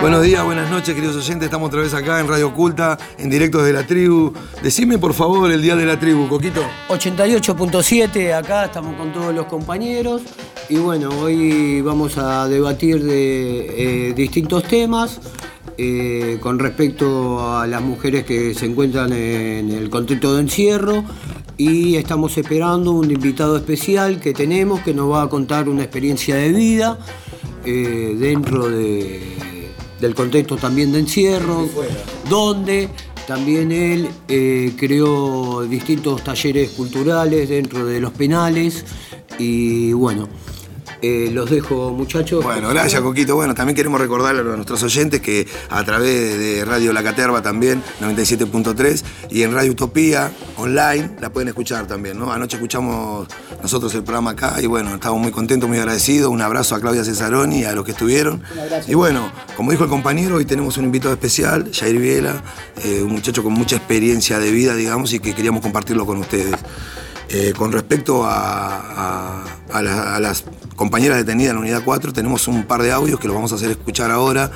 Buenos días, buenas noches, queridos oyentes. Estamos otra vez acá en Radio Oculta, en directo desde la tribu. Decime, por favor, el día de la tribu, Coquito. 88.7, acá estamos con todos los compañeros y bueno, hoy vamos a debatir de eh, distintos temas eh, con respecto a las mujeres que se encuentran en el contexto de encierro y estamos esperando un invitado especial que tenemos que nos va a contar una experiencia de vida eh, dentro de- del contexto también de encierro, donde también él eh, creó distintos talleres culturales dentro de los penales y bueno, eh, los dejo muchachos. Bueno, gracias, Coquito. Bueno, también queremos recordarle a nuestros oyentes que a través de Radio La Caterva también, 97.3, y en Radio Utopía, online, la pueden escuchar también, ¿no? Anoche escuchamos nosotros el programa acá y bueno, estamos muy contentos, muy agradecidos. Un abrazo a Claudia Cesaroni y a los que estuvieron. Y bueno, como dijo el compañero, hoy tenemos un invitado especial, Jair Viela, eh, un muchacho con mucha experiencia de vida, digamos, y que queríamos compartirlo con ustedes. Eh, con respecto a, a- a la- a las compañeras detenidas en la unidad 4, tenemos un par de audios que los vamos a hacer escuchar ahora,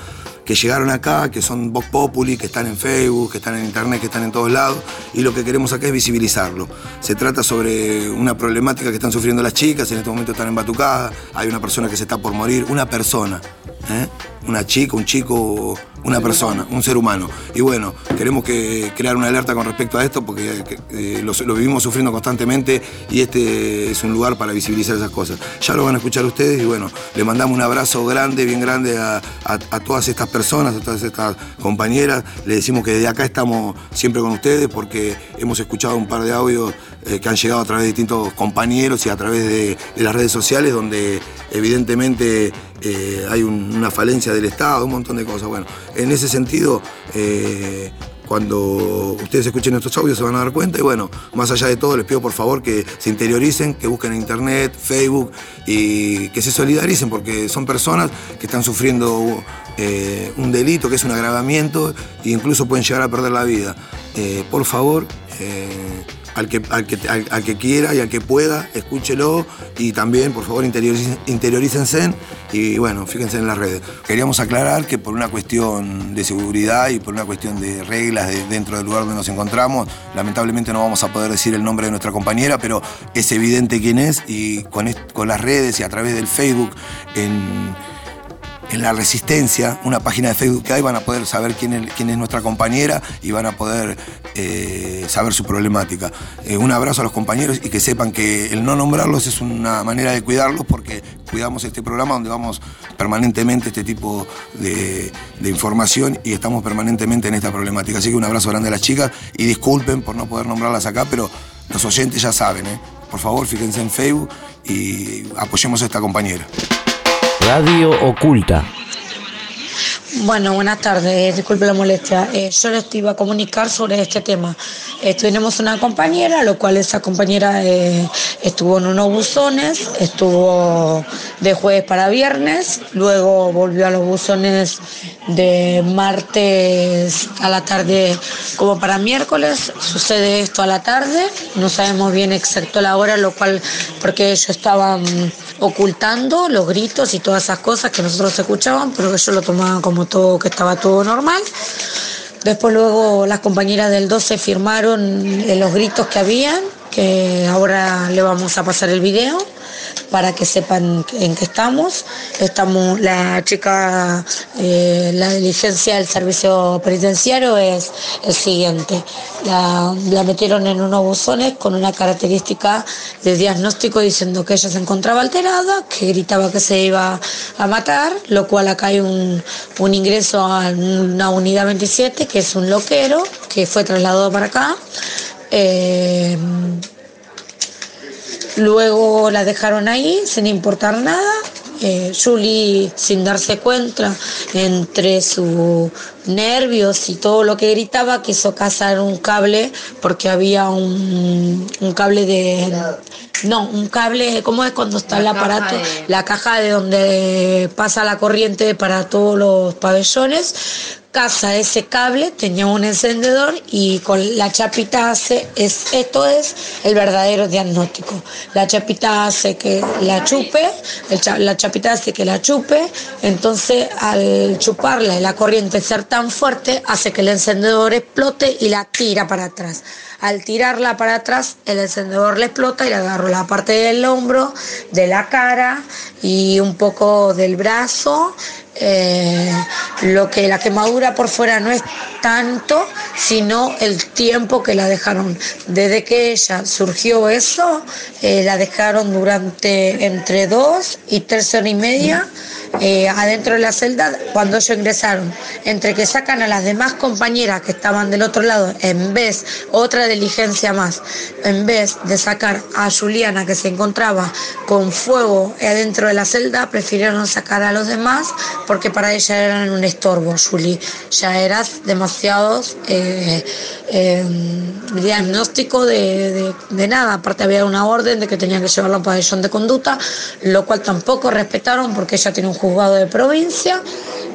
que llegaron acá, que son Vox Populi, que están en Facebook, que están en Internet, que están en todos lados, y lo que queremos acá es visibilizarlo. Se trata sobre una problemática que están sufriendo las chicas, en este momento están en Batucada, hay una persona que se está por morir, una persona, ¿eh? una chica, un chico, una persona, un ser humano. Y bueno, queremos que crear una alerta con respecto a esto porque eh, lo, lo vivimos sufriendo constantemente y este es un lugar para visibilizar esas cosas. Ya lo van a escuchar ustedes y bueno, le mandamos un abrazo grande, bien grande a, a- a todas estas personas, a todas estas compañeras. Le decimos que desde acá estamos siempre con ustedes porque hemos escuchado un par de audios eh, que han llegado a través de distintos compañeros y a través de, de las redes sociales donde evidentemente eh, hay un- una falencia del Estado, un montón de cosas. Bueno, en ese sentido, eh, cuando ustedes escuchen estos audios se van a dar cuenta y bueno, más allá de todo les pido por favor que se interioricen, que busquen en internet, Facebook y que se solidaricen porque son personas que están sufriendo eh, un delito, que es un agravamiento e incluso pueden llegar a perder la vida. Por favor, al que, al, que, al- que quiera y al que pueda, escúchelo y también, por favor, interiorícense y bueno, fíjense en las redes. Queríamos aclarar que por una cuestión de seguridad y por una cuestión de reglas de- dentro del lugar donde nos encontramos, lamentablemente no vamos a poder decir el nombre de nuestra compañera, pero es evidente quién es y con, con las redes y a través del Facebook en en La Resistencia, una página de Facebook que hay, van a poder saber quién es, nuestra compañera y van a poder eh, saber su problemática. Eh, un abrazo a los compañeros y que sepan que el no nombrarlos es una manera de cuidarlos porque cuidamos este programa donde vamos permanentemente este tipo de, de información y estamos permanentemente en esta problemática. Así que un abrazo grande a las chicas y disculpen por no poder nombrarlas acá, pero los oyentes ya saben, ¿eh? Por favor, fíjense en Facebook y apoyemos a esta compañera. Radio Oculta. Bueno, buenas tardes, disculpe la molestia. Eh, yo les iba a comunicar sobre este tema. Eh, una compañera, lo cual esa compañera eh, estuvo en unos buzones, estuvo de jueves para viernes, luego volvió a los buzones de martes a la tarde como para miércoles. Sucede esto a la tarde, no sabemos bien exacto la hora, lo cual porque ellos estaban ocultando los gritos y todas esas cosas que nosotros escuchaban, pero ellos lo tomaban como todo, que estaba todo normal. Después luego las compañeras del 12 firmaron eh, los gritos que habían, que ahora le vamos a pasar el video para que sepan en qué estamos. Estamos, la chica, eh, la diligencia del servicio penitenciario es el siguiente. La, metieron en unos buzones con una característica de diagnóstico diciendo que ella se encontraba alterada, que gritaba que se iba a matar, lo cual acá hay un, un ingreso a una unidad 27, que es un loquero, que fue trasladado para acá. Eh, Luego la dejaron ahí sin importar nada eh, Julie, sin darse cuenta, entre sus nervios y todo lo que gritaba, quiso cazar un cable porque había un, un cable de... No, un cable, ¿cómo es cuando está el aparato? La caja de donde pasa la corriente para todos los pabellones casa ese cable, tenía un encendedor y con la chapita hace, es, esto es el verdadero diagnóstico. La chapita hace que la chupe, la chapita hace que la chupe, entonces al chuparla y la corriente ser tan fuerte hace que el encendedor explote y la tira para atrás. Al tirarla para atrás, el encendedor le explota y le agarro la parte del hombro, de la cara y un poco del brazo eh, lo que la quemadura por fuera no es tanto, sino el tiempo que la dejaron. Desde que ella surgió eso, eh, la dejaron durante entre dos y tres horas y media eh, adentro de la celda cuando ellos ingresaron. Entre que sacan a las demás compañeras que estaban del otro lado, en vez, otra diligencia más, en vez de sacar a Juliana que se encontraba con fuego adentro de la celda, prefirieron sacar a los demás porque para ella eran un estorbo, Juli. Ya eras demasiado eh, eh, diagnóstico de, nada. Aparte había una orden de que tenían que llevarla a un pabellón de conducta, lo cual tampoco respetaron porque ella tiene un juzgado de provincia.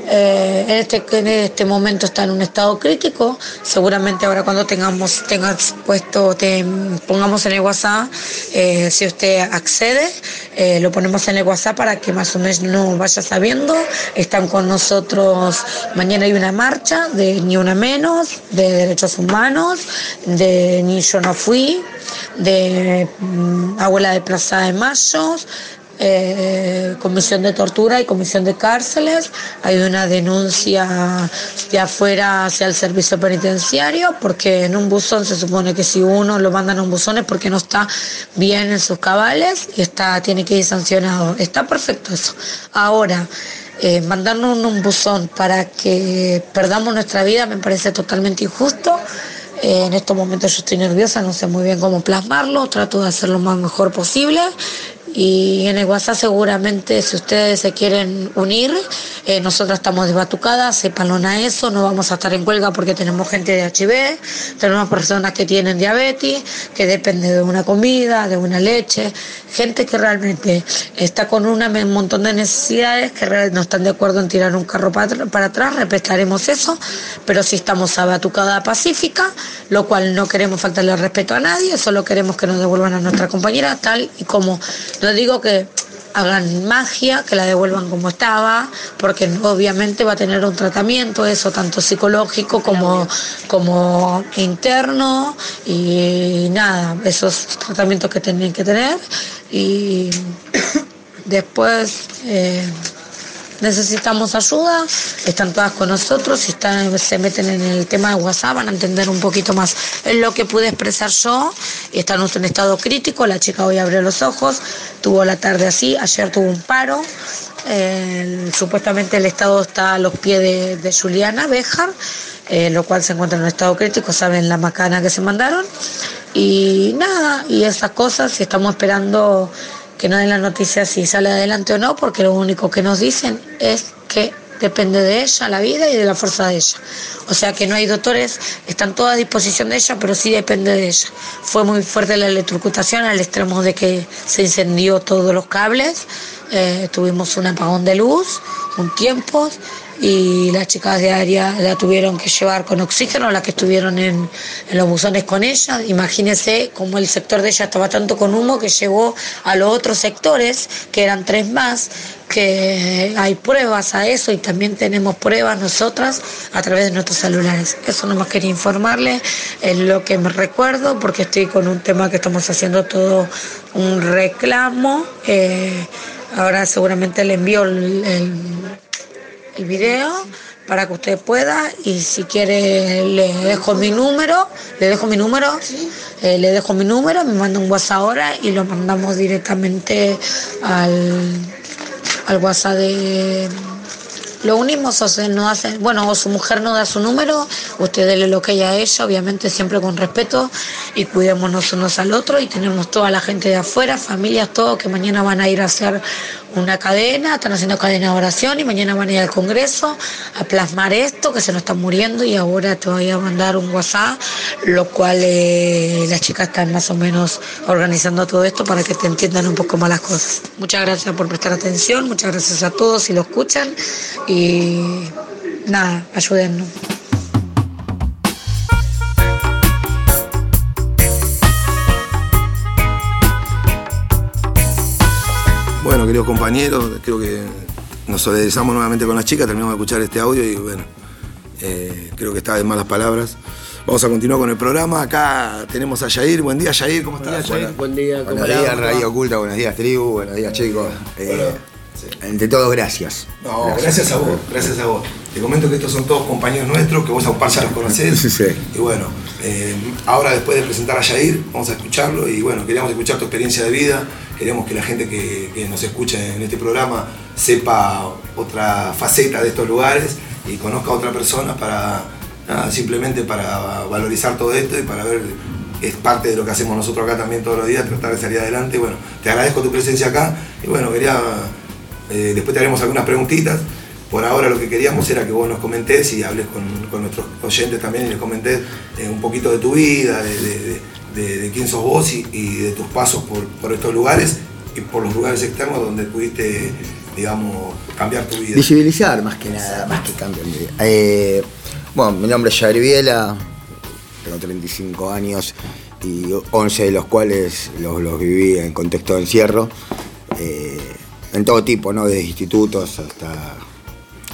Eh, en, este, en este momento está en un estado crítico. Seguramente ahora cuando tengamos, tengas puesto, te pongamos en el WhatsApp, eh, si usted accede, eh, lo ponemos en el WhatsApp para que más o menos no vaya sabiendo. Están con nosotros, mañana hay una marcha de Ni Una Menos, de Derechos Humanos, de Ni Yo No Fui, de mm, Abuela de Plaza de Mayos, eh, comisión de tortura y comisión de cárceles. Hay una denuncia de afuera hacia el servicio penitenciario porque en un buzón se supone que si uno lo mandan a un buzón es porque no está bien en sus cabales y está, tiene que ir sancionado. Está perfecto eso. Ahora, eh, mandarnos un buzón para que perdamos nuestra vida me parece totalmente injusto. Eh, en estos momentos yo estoy nerviosa, no sé muy bien cómo plasmarlo, trato de hacerlo lo más mejor posible y en el WhatsApp seguramente si ustedes se quieren unir, eh, nosotros estamos de batucada, sepan a eso, no vamos a estar en huelga porque tenemos gente de HIV, tenemos personas que tienen diabetes, que depende de una comida, de una leche, gente que realmente está con una, un montón de necesidades, que no están de acuerdo en tirar un carro para, para atrás, respetaremos eso, pero si estamos a batucada pacífica, lo cual no queremos faltarle respeto a nadie, solo queremos que nos devuelvan a nuestra compañera tal y como no digo que hagan magia, que la devuelvan como estaba, porque obviamente va a tener un tratamiento, eso tanto psicológico como, como interno y nada, esos tratamientos que tienen que tener y después... Eh, necesitamos ayuda, están todas con nosotros, si están, se meten en el tema de WhatsApp van a entender un poquito más. Lo que pude expresar yo, están en estado crítico, la chica hoy abrió los ojos, tuvo la tarde así, ayer tuvo un paro, supuestamente el estado está a los pies de, Juliana Bejar, eh, lo cual se encuentra en un estado crítico, saben la macana que se mandaron, y nada, y esas cosas, y estamos esperando que no den la noticia si sale adelante o no, porque lo único que nos dicen es que depende de ella la vida y de la fuerza de ella. O sea que no hay doctores, están todos a disposición de ella, pero sí depende de ella. Fue muy fuerte la electrocutación al extremo de que se incendió todos los cables, eh, tuvimos un apagón de luz, un tiempo, y las chicas de área la tuvieron que llevar con oxígeno, las que estuvieron en, los buzones con ella. Imagínense cómo el sector de ella estaba tanto con humo que llegó a los otros sectores, que eran tres más, que hay pruebas a eso y también tenemos pruebas nosotras a través de nuestros celulares. Eso no más quería informarle, es lo que me recuerdo, porque estoy con un tema que estamos haciendo todo un reclamo. Eh, ahora seguramente le envío el video para que usted pueda y si quiere le dejo mi número, le dejo mi número, eh, le dejo mi número, me manda un WhatsApp ahora y lo mandamos directamente al, al WhatsApp de lo unimos o se no hace, bueno, o su mujer no da su número, usted dele lo que ella a ella, obviamente siempre con respeto y cuidémonos unos al otro y tenemos toda la gente de afuera, familias, todos que mañana van a ir a hacer una cadena, están haciendo cadena de oración y mañana van a ir al Congreso a plasmar esto que se nos está muriendo y ahora te voy a mandar un WhatsApp, lo cual eh, las chicas están más o menos organizando todo esto para que te entiendan un poco más las cosas. Muchas gracias por prestar atención, muchas gracias a todos si lo escuchan y nada, ayúdennos. Queridos compañeros, creo que nos solidarizamos nuevamente con las chicas, terminamos de escuchar este audio y bueno, eh, creo que está de malas palabras. Vamos a continuar con el programa. Acá tenemos a Yair. Buen día, Yair, ¿cómo estás? Buenas- Buen día, ¿cómo Buenos días? Radio Oculta, buenos días, tribu, buenos días, chicos. Eh, Ante todo, gracias. No, gracias a vos, gracias a vos. Te comento que estos son todos compañeros nuestros, que vos a un par ya los conocés. Sí, sí. Y bueno, eh, ahora después de presentar a Yair, vamos a escucharlo y bueno, queríamos escuchar tu experiencia de vida, queremos que la gente que, nos escucha en este programa sepa otra faceta de estos lugares y conozca a otra persona para, simplemente para valorizar todo esto y para ver, es parte de lo que hacemos nosotros acá también todos los días, tratar de salir adelante. Bueno, te agradezco tu presencia acá y bueno, quería eh, después te haremos algunas preguntitas. Por ahora lo que queríamos era que vos nos comentés y hables con, con nuestros oyentes también y les comentés eh, un poquito de tu vida, de- de quién sos vos y, de tus pasos por, estos lugares y por los lugares externos donde pudiste, digamos, cambiar tu vida. Visibilizar más que nada, más que cambiar. de vida. Eh, bueno, mi nombre es Jair Viela, tengo 35 años y 11 de los cuales los, viví en contexto de encierro, eh, en todo tipo, ¿no? Desde institutos hasta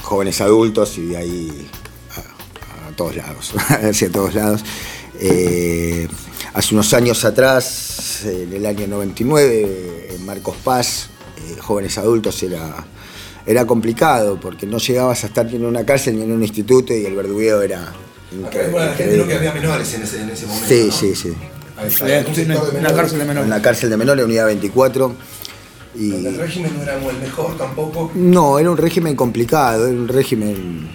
jóvenes adultos y de ahí a, a todos lados, hacia todos lados. Eh, hace unos años atrás, en el año 99, en Marcos Paz, eh, jóvenes adultos era, era complicado porque no llegabas a estar ni en una cárcel ni en un instituto y el verdugueo era Bueno, la gente no que había menores en ese, en ese momento. Sí, ¿no? sí, sí. Ahí está. Un sector de menores. En la cárcel de menores, unidad 24. Y, donde El régimen no era el mejor tampoco. no, era un régimen complicado, era un régimen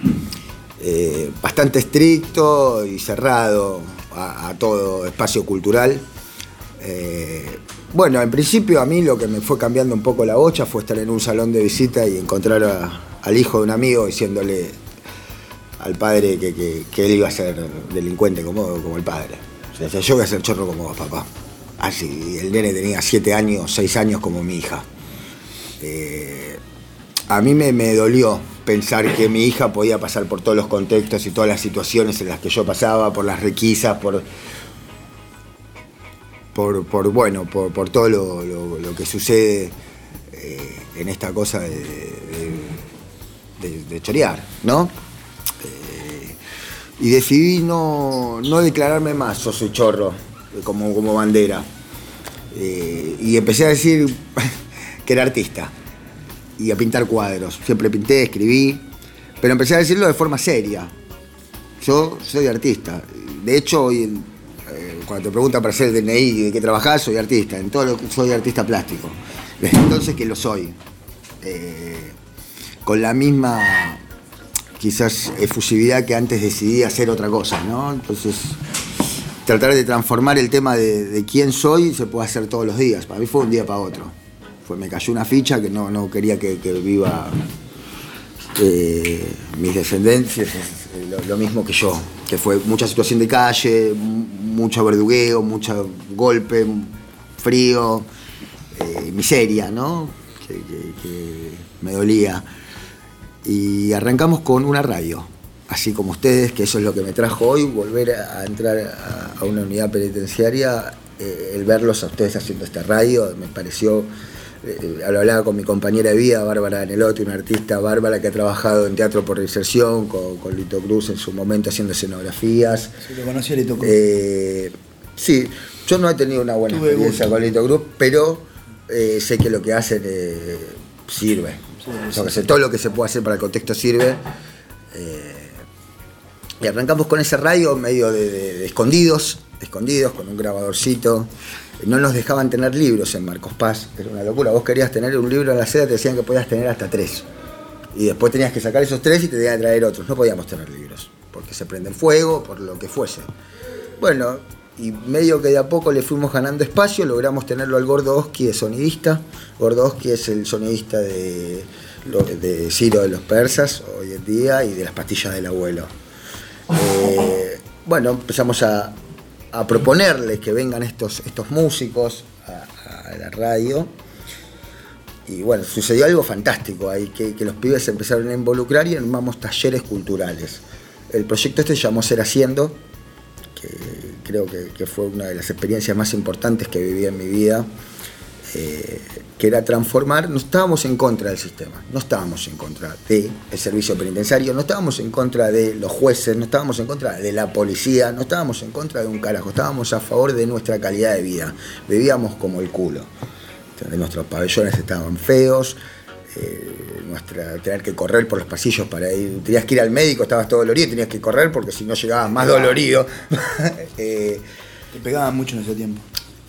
eh, bastante estricto y cerrado a, todo espacio cultural. Eh, bueno, en principio a mí lo que me fue cambiando un poco la bocha fue estar en un salón de visita y encontrar al hijo de un amigo diciéndole al padre que, él iba a ser delincuente como, como el padre. O sea, yo voy a ser chorro como vos, papá. Así, el nene tenía siete años, seis años como mi hija. Eh, a mí me, me dolió pensar que mi hija podía pasar por todos los contextos y todas las situaciones en las que yo pasaba, por las requisas, por, por, por, bueno, por, por todo lo, lo- que sucede eh, en esta cosa de, de- de- chorear, ¿no? Eh, y decidí no, no declararme más, yo soy chorro, eh, como, como bandera. Y empecé a decir que era artista y a pintar cuadros. Siempre pinté, escribí, pero empecé a decirlo de forma seria. Yo soy artista. De hecho, hoy, eh, cuando te preguntan para hacer DNI y de qué trabajás, soy artista. En todo lo que soy artista plástico. Desde entonces que lo soy. Eh, con la misma, quizás, efusividad que antes decidí hacer otra cosa, ¿no? Entonces, tratar de transformar el tema de, de quién soy se puede hacer todos los días. Para mí fue un día para otro. Fue, me cayó una ficha que no, no quería que, que viva eh, mis descendencias, lo, mismo que yo, que fue mucha situación de calle, mucho verdugueo, mucho golpe, frío, eh, miseria, ¿no? Que, me dolía. Y arrancamos con una radio, así como ustedes, que eso es lo que me trajo hoy, volver a, entrar a, a una unidad penitenciaria, eh, el verlos a ustedes haciendo esta radio, me pareció, eh, hablaba con mi compañera de vida, Bárbara Anelotti, una artista bárbara que ha trabajado en teatro por inserción, con, con Lito Cruz en su momento haciendo escenografías. Sí, lo conocí a Lito Cruz. Eh, sí, yo no he tenido una buena Tuve experiencia gusto. con Lito Cruz, pero eh, sé que lo que hacen sirve. Que sé, todo lo que se puede hacer para el contexto sirve. Y arrancamos con ese radio medio de, de- de escondidos, escondidos, con un grabadorcito. No nos dejaban tener libros en Marcos Paz, era una locura. Vos querías tener un libro en la seda, te decían que podías tener hasta tres. Y después tenías que sacar esos tres y te tenían que traer otros. No podíamos tener libros, porque se prenden fuego, por lo que fuese. Bueno, y medio que de a poco le fuimos ganando espacio, logramos tenerlo al Gordo Oski sonidista. Gordo Oski es el sonidista de, de Ciro de los Persas hoy en día y de las pastillas del abuelo. Eh, bueno, empezamos a, a proponerles que vengan estos, estos músicos a, la radio. Y bueno, sucedió algo fantástico ahí, que, los pibes se empezaron a involucrar y armamos talleres culturales. El proyecto este llamó Ser Haciendo, que creo que fue una de las experiencias más importantes que viví en mi vida, eh, que era transformar, no estábamos en contra del sistema, no estábamos en contra del servicio penitenciario, no estábamos en contra de los jueces, no estábamos en contra de la policía, no estábamos en contra de un carajo, estábamos a favor de nuestra calidad de vida, vivíamos como el culo. Entonces, Nuestros pabellones estaban feos, eh, nuestra, tener que correr por los pasillos para ir, tenías que ir al médico, estabas todo dolorido, tenías que correr porque si no llegabas más dolorido. Eh, Te pegaban mucho en ese tiempo.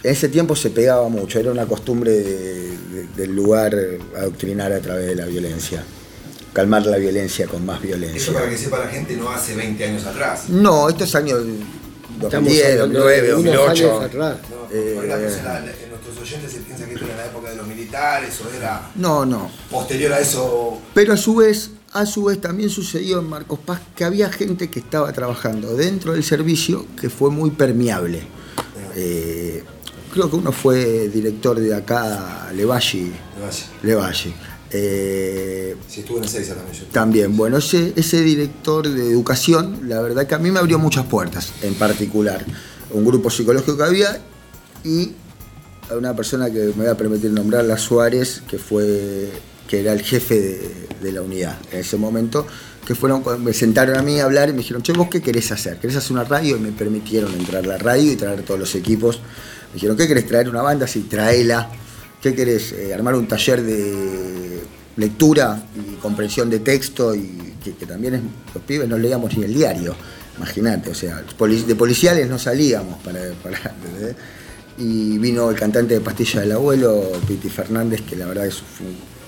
En ese tiempo se pegaba mucho, era una costumbre de- de- del lugar adoctrinar a través de la violencia, calmar la violencia con más Eso violencia. para que sepa la gente no hace 20 años atrás. No, estos años Estamos 2010, hablando 2009, de unos 2008. años atrás. No, Eh, la nuestros oyentes se piensan que esto era en la época de los militares o era No, no. posterior a eso. Pero a su vez, a su vez también sucedió en Marcos Paz que había gente que estaba trabajando dentro del servicio que fue muy permeable. Eh, creo que uno fue director de acá, Levalli. Levalli. Eh, Si estuve en Ezeiza también yo. también, bueno, ese, ese director de educación, la verdad que a mí me abrió muchas puertas, en particular. Un grupo psicológico que había y una persona que me voy a permitir nombrarla, Suárez, que fue que era el jefe de, de la unidad en ese momento, que fueron, me sentaron a mí a hablar y me dijeron, che, ¿vos qué querés hacer? ¿Querés hacer una radio? Y me permitieron entrar a la radio y traer todos los equipos. Me dijeron, ¿qué querés traer una banda? Sí, traela. ¿Qué querés? Eh, armar un taller de lectura y comprensión de texto y que, también es- los pibes no leíamos ni el diario. Imagínate, o sea, de policiales no salíamos para, para-. Y vino el cantante de Pastilla del Abuelo, Piti Fernández, que la verdad es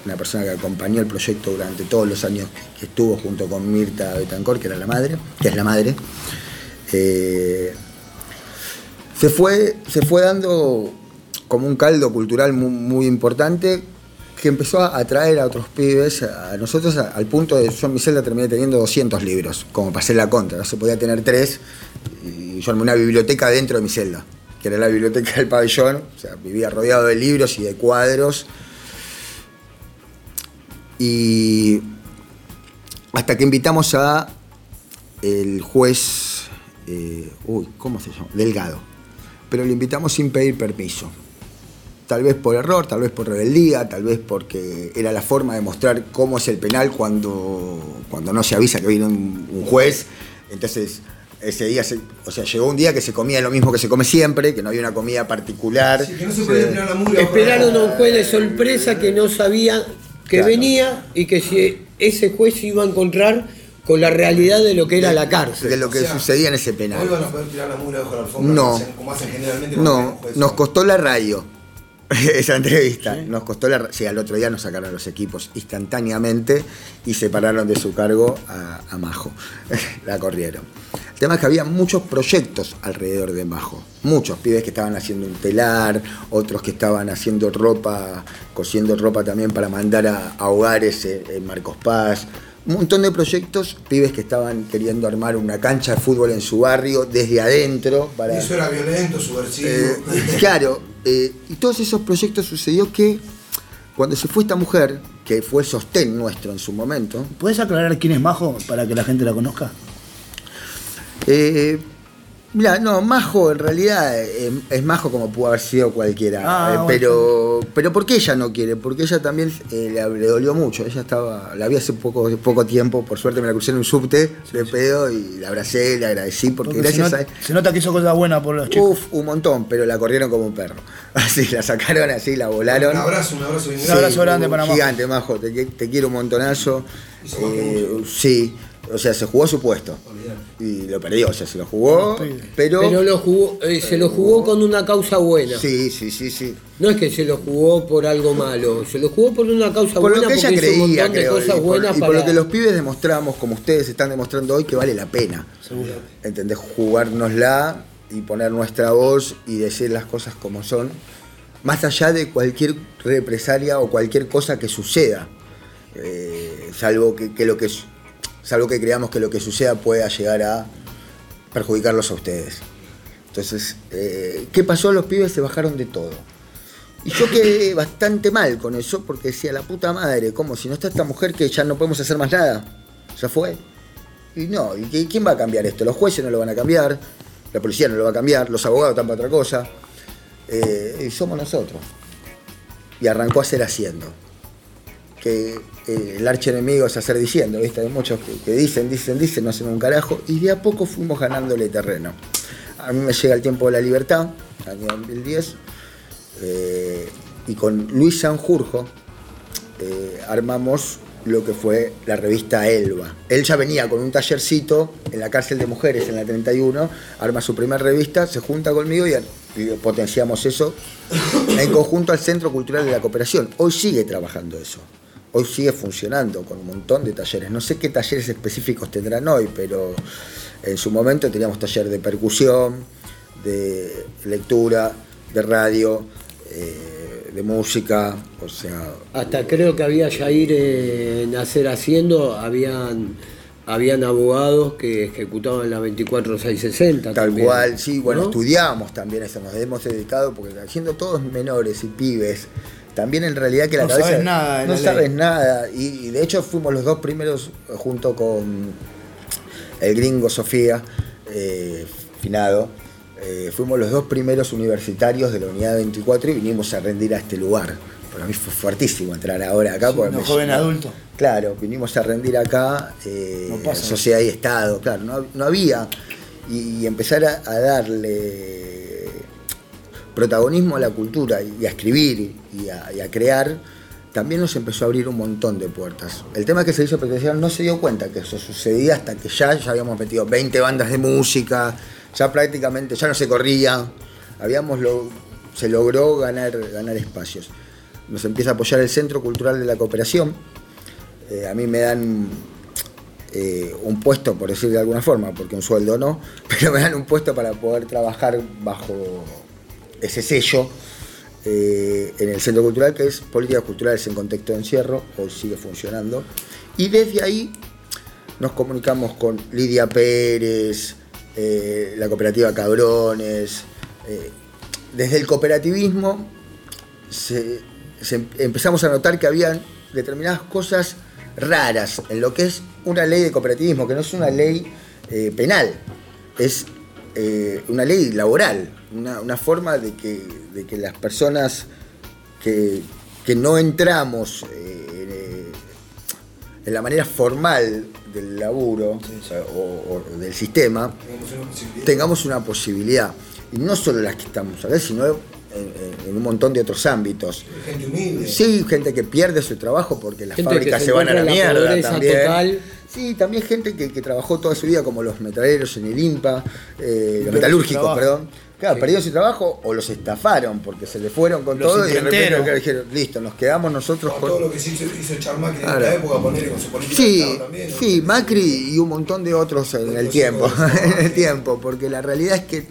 una persona que acompañó el proyecto durante todos los años que, que estuvo junto con Mirta Betancor, que era la madre, que es la madre. Eh, se fue, se fue dando como un caldo cultural muy, importante que empezó a atraer a otros pibes, a nosotros al punto de yo en mi celda terminé teniendo 200 libros, como pasé la contra, no se podía tener tres, y yo armé una biblioteca dentro de mi celda, que era la biblioteca del pabellón, o sea, vivía rodeado de libros y de cuadros, y hasta que invitamos a el juez, eh, uy, ¿cómo se llama? Delgado. Pero lo invitamos sin pedir permiso. Tal vez por error, tal vez por rebeldía, tal vez porque era la forma de mostrar cómo es el penal cuando, cuando no se avisa que viene un, un juez. Entonces, ese día, se- o sea, llegó un día que se comía lo mismo que se come siempre, que no había una comida particular. Que no se podía la mugre. Esperaron a un juez de sorpresa que no sabía que Claro. venía y que si ese juez se iba a encontrar con la realidad de lo que era la de cárcel. lo que O sea, sucedía en ese penal. Van a poder tirar la mugre bajo la alfombra No. como hacen- generalmente No, nos costó la radio. Esa entrevista. Nos costó la ra- Sí, al otro día nos sacaron los equipos instantáneamente y separaron de su cargo a, a Majo. la corrieron. El tema es que había muchos proyectos alrededor de Majo. Muchos pibes que estaban haciendo un telar, otros que estaban haciendo ropa, cosiendo ropa también para mandar a, a hogares en, en Marcos Paz. Un montón de proyectos, pibes que estaban queriendo armar una cancha de fútbol en su barrio desde adentro para. Eso era violento, subversivo. Eh, claro, eh, y todos esos proyectos sucedió que cuando se fue esta mujer, que fue el sostén nuestro en su momento, ¿Puedes aclarar quién es Majo para que la gente la conozca? eh, mira, no, Majo en realidad eh, es Majo como pudo haber sido cualquiera, Ah, eh, bueno. pero, pero ¿por qué ella no quiere? Porque ella también eh, le, le dolió mucho, ella estaba, la vi hace poco, poco tiempo, por suerte me la crucé en un subte de pedo y la abracé, le agradecí, porque, Porque se, gracias nota, a... se nota que hizo cosas buenas por los chicos. Uf, un montón, pero la corrieron como un perro. Así, la sacaron así, la volaron. Un abrazo, un abrazo Un abrazo grande para Majo. Gigante, Majo, te, te quiero un montonazo. Eh, sí, o sea, se jugó su puesto. Y lo perdió, o sea, se lo jugó, pero... Pero lo jugó, eh, se lo jugó con una causa buena. Sí, sí, sí, sí. No es que se lo jugó por algo malo, se lo jugó por una causa Por buena lo que ella creía, creo, y por, buenas y por para... lo que los pibes demostramos, como ustedes están demostrando hoy, que vale la pena. ¿Entendés? Jugárnosla y poner nuestra voz y decir las cosas como son, más allá de cualquier represalia o cualquier cosa que suceda, eh, salvo que, que lo que salvo que creamos que lo que suceda pueda llegar a perjudicarlos a ustedes. Entonces, eh, ¿qué pasó? Los pibes se bajaron de todo. Y yo quedé bastante mal con eso porque decía, la puta madre, ¿cómo? Si no está esta mujer que ya no podemos hacer más nada. Ya fue. Y no, ¿y quién va a cambiar esto? Los jueces no lo van a cambiar, la policía no lo va a cambiar, los abogados están para otra cosa. Eh, y somos nosotros. Y arrancó a ser haciendo. Que eh, el archienemigo es hacer diciendo, ¿viste? Hay muchos que, dicen, dicen, dicen, no hacen un carajo. Y de a poco fuimos ganándole terreno. A mí me llega el tiempo de la libertad, año 2010. eh, y con Luis Sanjurjo eh, armamos lo que fue la revista Elba. Él ya venía con un tallercito en la cárcel de mujeres en la 31, arma su primera revista, se junta conmigo y potenciamos eso en conjunto al Centro Cultural de la Cooperación. Hoy sigue trabajando eso. Hoy sigue funcionando con un montón de talleres. No sé qué talleres específicos tendrán hoy, pero en su momento teníamos taller de percusión, de lectura, de radio, eh, de música, o sea, Hasta creo que había Jair eh, Nacer Haciendo, habían, habían abogados que ejecutaban la 24660. Tal también, cual, sí, bueno, ¿no? estudiamos también eso, nos hemos dedicado, porque haciendo todos menores y pibes, también en realidad que la No cabeza. sabes nada no sabes ley. nada. Y, y de hecho fuimos los dos primeros eh, junto con el gringo Sofía, eh, finado. eh, fuimos los dos primeros universitarios de la unidad 24 y vinimos a rendir a este lugar. Para mí fue fuertísimo entrar ahora acá. porque Un me- joven adulto. Claro, vinimos a rendir acá, eh, No pasa. sociedad y Estado, claro, no, no había. Y, y empezar a, a darle protagonismo a la cultura y a escribir y a, crear, también nos empezó a abrir un montón de puertas. El tema es que el servicio penitenciario no se dio cuenta que eso sucedía hasta que ya, ya habíamos metido 20 bandas de música, ya prácticamente, ya no se corría, habíamos lo- se logró ganar, ganar espacios. Nos empieza a apoyar el Centro Cultural de la Cooperación, eh, a mí me dan eh, un puesto, por decir de alguna forma, porque un sueldo no, pero me dan un puesto para poder trabajar bajo ese sello eh, en el Centro Cultural, que es Políticas Culturales en Contexto de Encierro, hoy sigue funcionando. Y desde ahí nos comunicamos con Lidia Pérez, eh, la cooperativa Cabrones. eh, desde el cooperativismo se- empezamos a notar que habían determinadas cosas raras en lo que es una ley de cooperativismo, que no es una ley penal, es eh, una ley laboral, una, una forma de que, de que las personas que, que no entramos eh, en, eh, en la manera formal del laburo o sea, o- o del sistema, tengamos una posibilidad. Y no solo las que estamos acá, sino en, en- en un montón de otros ámbitos. Gente humilde. Sí, gente que pierde su trabajo porque las Gente fábricas se se, van a la mierda también. total. Sí, también gente que, que trabajó toda su vida como los metaleros en el IMPA, eh, los metalúrgicos, perdón. Claro, perdieron su trabajo o los estafaron porque se le fueron con Los todo y de repente dijeron, listo, nos quedamos nosotros Con con... todo lo que se hizo, hizo Charmacri en Claro. esta época, poner con su política de Sí, Estado también. ¿no? sí, Macri y un montón de otros en el tiempo, en el tiempo, porque la realidad es que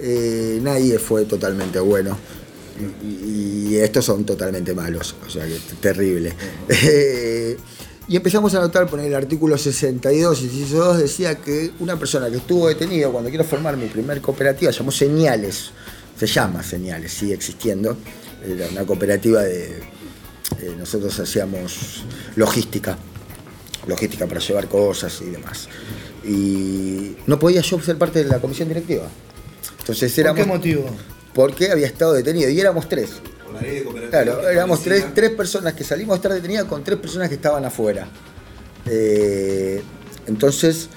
eh, nadie fue totalmente bueno y, y estos son totalmente malos, o sea que es terrible. Eh, y empezamos a notar, poner el artículo 62 y 62 decía que una persona que estuvo detenido cuando quiero formar mi primer cooperativa, llamó Señales, se llama Señales, sigue existiendo, era una cooperativa de, eh, nosotros hacíamos logística, logística para llevar cosas y demás. Y no podía yo ser parte de la comisión directiva. Entonces ¿Por éramos qué motivo? porque había estado detenido y éramos tres. Con la ley de cooperativa Claro, que éramos tres, tres personas que salimos a estar detenidas con tres personas que estaban afuera. Eh, entonces,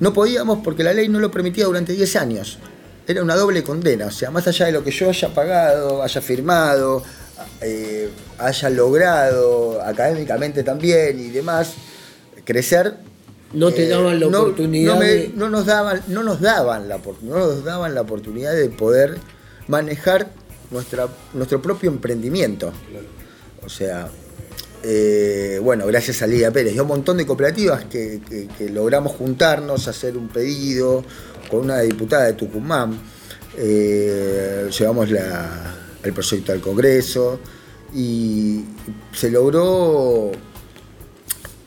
no podíamos porque la ley no lo permitía durante 10 años. Era una doble condena, o sea, más allá de lo que yo haya pagado, haya firmado, eh, haya logrado académicamente también y demás, crecer. No te eh, daban la oportunidad no me- de- no nos daban, no nos daban la no nos daban la oportunidad de poder manejar nuestra, nuestro propio emprendimiento. O sea, eh, bueno, gracias a Lidia Pérez y a un montón de cooperativas que, que- que logramos juntarnos, hacer un pedido con una diputada de Tucumán. Eh, llevamos la- el proyecto al Congreso y se logró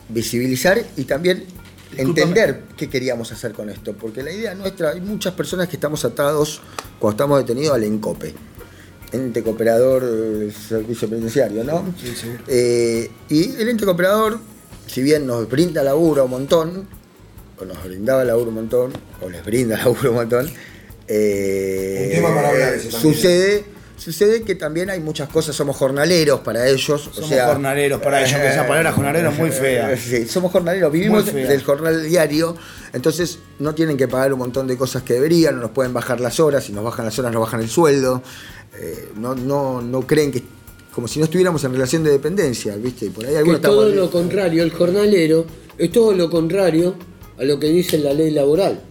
visibilizar y también entender qué queríamos hacer con esto, porque la idea nuestra, hay muchas personas que estamos atados cuando estamos detenidos al ENCOPE, ente cooperador del servicio penitenciario, ¿no? Eh, y el ente cooperador, si bien nos brinda laburo un montón, o nos brindaba laburo un montón, o les brinda laburo un montón, eh, Un tema para hablar ese también. sucede, sucede que también hay muchas cosas, somos jornaleros para ellos. Somos jornaleros para ellos, que esa palabra jornalero es muy fea. Eh, Sí, somos jornaleros, vivimos del jornal diario, entonces no tienen que pagar un montón de cosas que deberían, no nos pueden bajar las horas, si nos bajan las horas nos bajan el sueldo, eh, no, no, no creen que, como si no estuviéramos en relación de dependencia, ¿viste? Y por ahí Que todo lo contrario, el jornalero es todo lo contrario a lo que dice la ley laboral.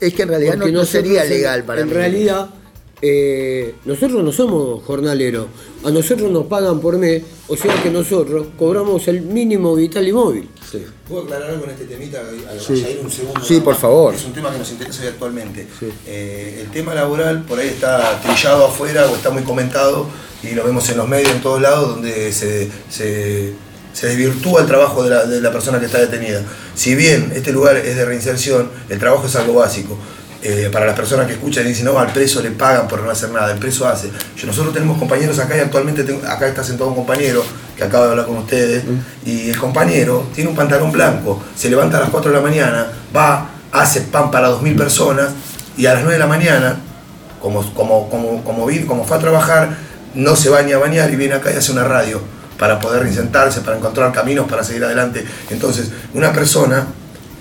Es que en realidad no, sería legal para En mí. realidad, eh, nosotros no somos jornaleros. A nosotros nos pagan por mes, o sea que nosotros cobramos el mínimo vital y móvil. ¿Puedo aclarar algo en este temita? A lo Sí. Un segundo. Sí, por favor. Es un tema que nos interesa hoy actualmente. Eh, el tema laboral por ahí está trillado afuera o está muy comentado y lo vemos en los medios, en todos lados, donde se, se, se desvirtúa el trabajo de la, de la persona que está detenida. Si bien este lugar es de reinserción, el trabajo es algo básico. Eh, para las personas que escuchan y dicen, no, al preso le pagan por no hacer nada, el preso hace. Yo, nosotros tenemos compañeros acá y actualmente tengo- acá está sentado un compañero que acaba de hablar con ustedes y el compañero tiene un pantalón blanco, se levanta a las 4 de la mañana, va, hace pan para 2.000 personas y a las 9 de la mañana, como, como, como, como, vi- como fue a trabajar, no se baña a bañar y viene acá y hace una radio para poder reinsentarse, para encontrar caminos para seguir adelante. Entonces, una persona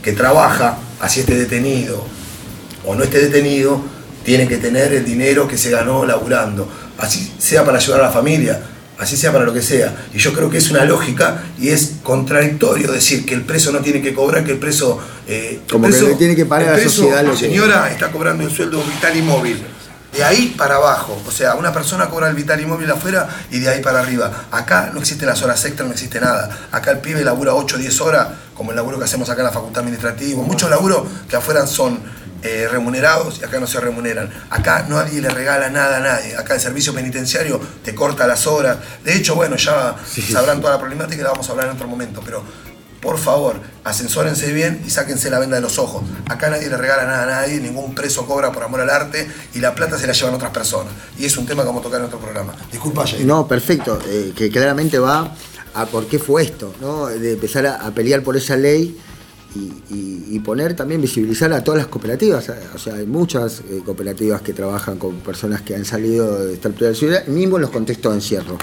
que trabaja, así esté detenido o no esté detenido, tiene que tener el dinero que se ganó laburando, así sea para ayudar a la familia, así sea para lo que sea. Y yo creo que es una lógica y es contradictorio decir que el preso no tiene que cobrar, que el preso... eh, el Como que preso- le tiene que pagar el a la preso, sociedad la que- señora está cobrando el sueldo vital y móvil. De ahí para abajo, o sea, una persona cobra el vital y móvil afuera y de ahí para arriba. Acá no existen las horas extras, no existe nada. Acá el pibe labura 8 o 10 horas, como el laburo que hacemos acá en la facultad administrativa. Muchos laburos que afuera son eh, remunerados y acá no se remuneran. Acá nadie le regala nada a nadie. Acá el servicio penitenciario te corta las horas. De hecho, bueno, ya sabrán toda la problemática y la vamos a hablar en otro momento, pero por favor, ascensórense bien y sáquense la venda de los ojos. Acá nadie le regala nada a nadie, ningún preso cobra por amor al arte y la plata se la llevan otras personas. Y es un tema que vamos a tocar en otro programa. Disculpa, Jair. No, perfecto, eh, que claramente va a por qué fue esto, ¿no? De empezar a, a pelear por esa ley y, y- y poner también, visibilizar a todas las cooperativas. O sea, hay muchas eh, cooperativas que trabajan con personas que han salido de privada de ciudad, mismo en los contextos de encierro.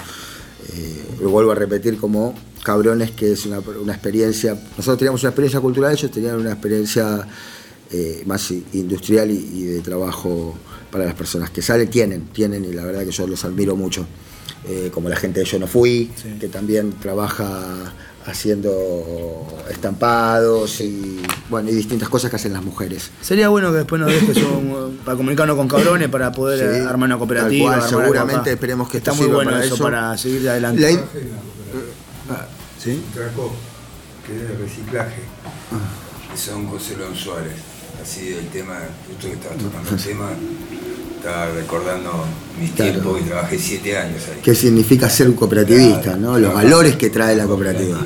Eh, lo vuelvo a repetir como cabrones, que es una, una experiencia. Nosotros teníamos una experiencia cultural, ellos tenían una experiencia eh, más industrial y, y de trabajo para las personas que salen. Tienen, tienen, y la verdad que yo los admiro mucho. Como la gente de Yo No Fui, que también trabaja haciendo estampados y bueno y distintas cosas que hacen las mujeres. Sería bueno que después nos dejes un- para comunicarnos con cabrones para poder Sí, armar una cooperativa. cual, armar algo seguramente esperemos que está esto muy sirva bueno para eso eso. para seguir adelante. La- ¿Sí? Trajo, que es de reciclaje, que son José León Suárez. Así el tema, justo que estabas tocando el tema, estaba recordando mis Claro. tiempos y trabajé siete años ahí. ¿Qué significa ser un cooperativista? ¿no? Los valores que trae la cooperativa.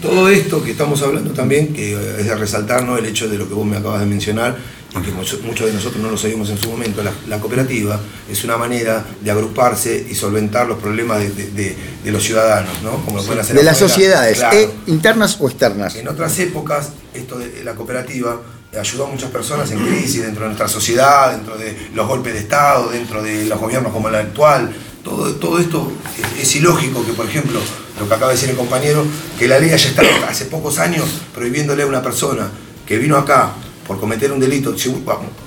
Todo esto que estamos hablando también, que es de resaltar ¿no? el hecho de lo que vos me acabas de mencionar, y que muchos de nosotros no lo sabíamos en su momento, la, la cooperativa es una manera de agruparse y solventar los problemas de, de- de- de los ciudadanos, ¿no? Como lo pueden hacer De las sociedades, Claro. eh, internas o externas. En otras épocas, esto de la cooperativa ayudó a muchas personas en crisis dentro de nuestra sociedad, dentro de los golpes de Estado, dentro de los gobiernos como el actual. Todo, todo esto es, es ilógico que, por ejemplo, lo que acaba de decir el compañero, que la ley haya estado hace pocos años prohibiéndole a una persona que vino acá por cometer un delito,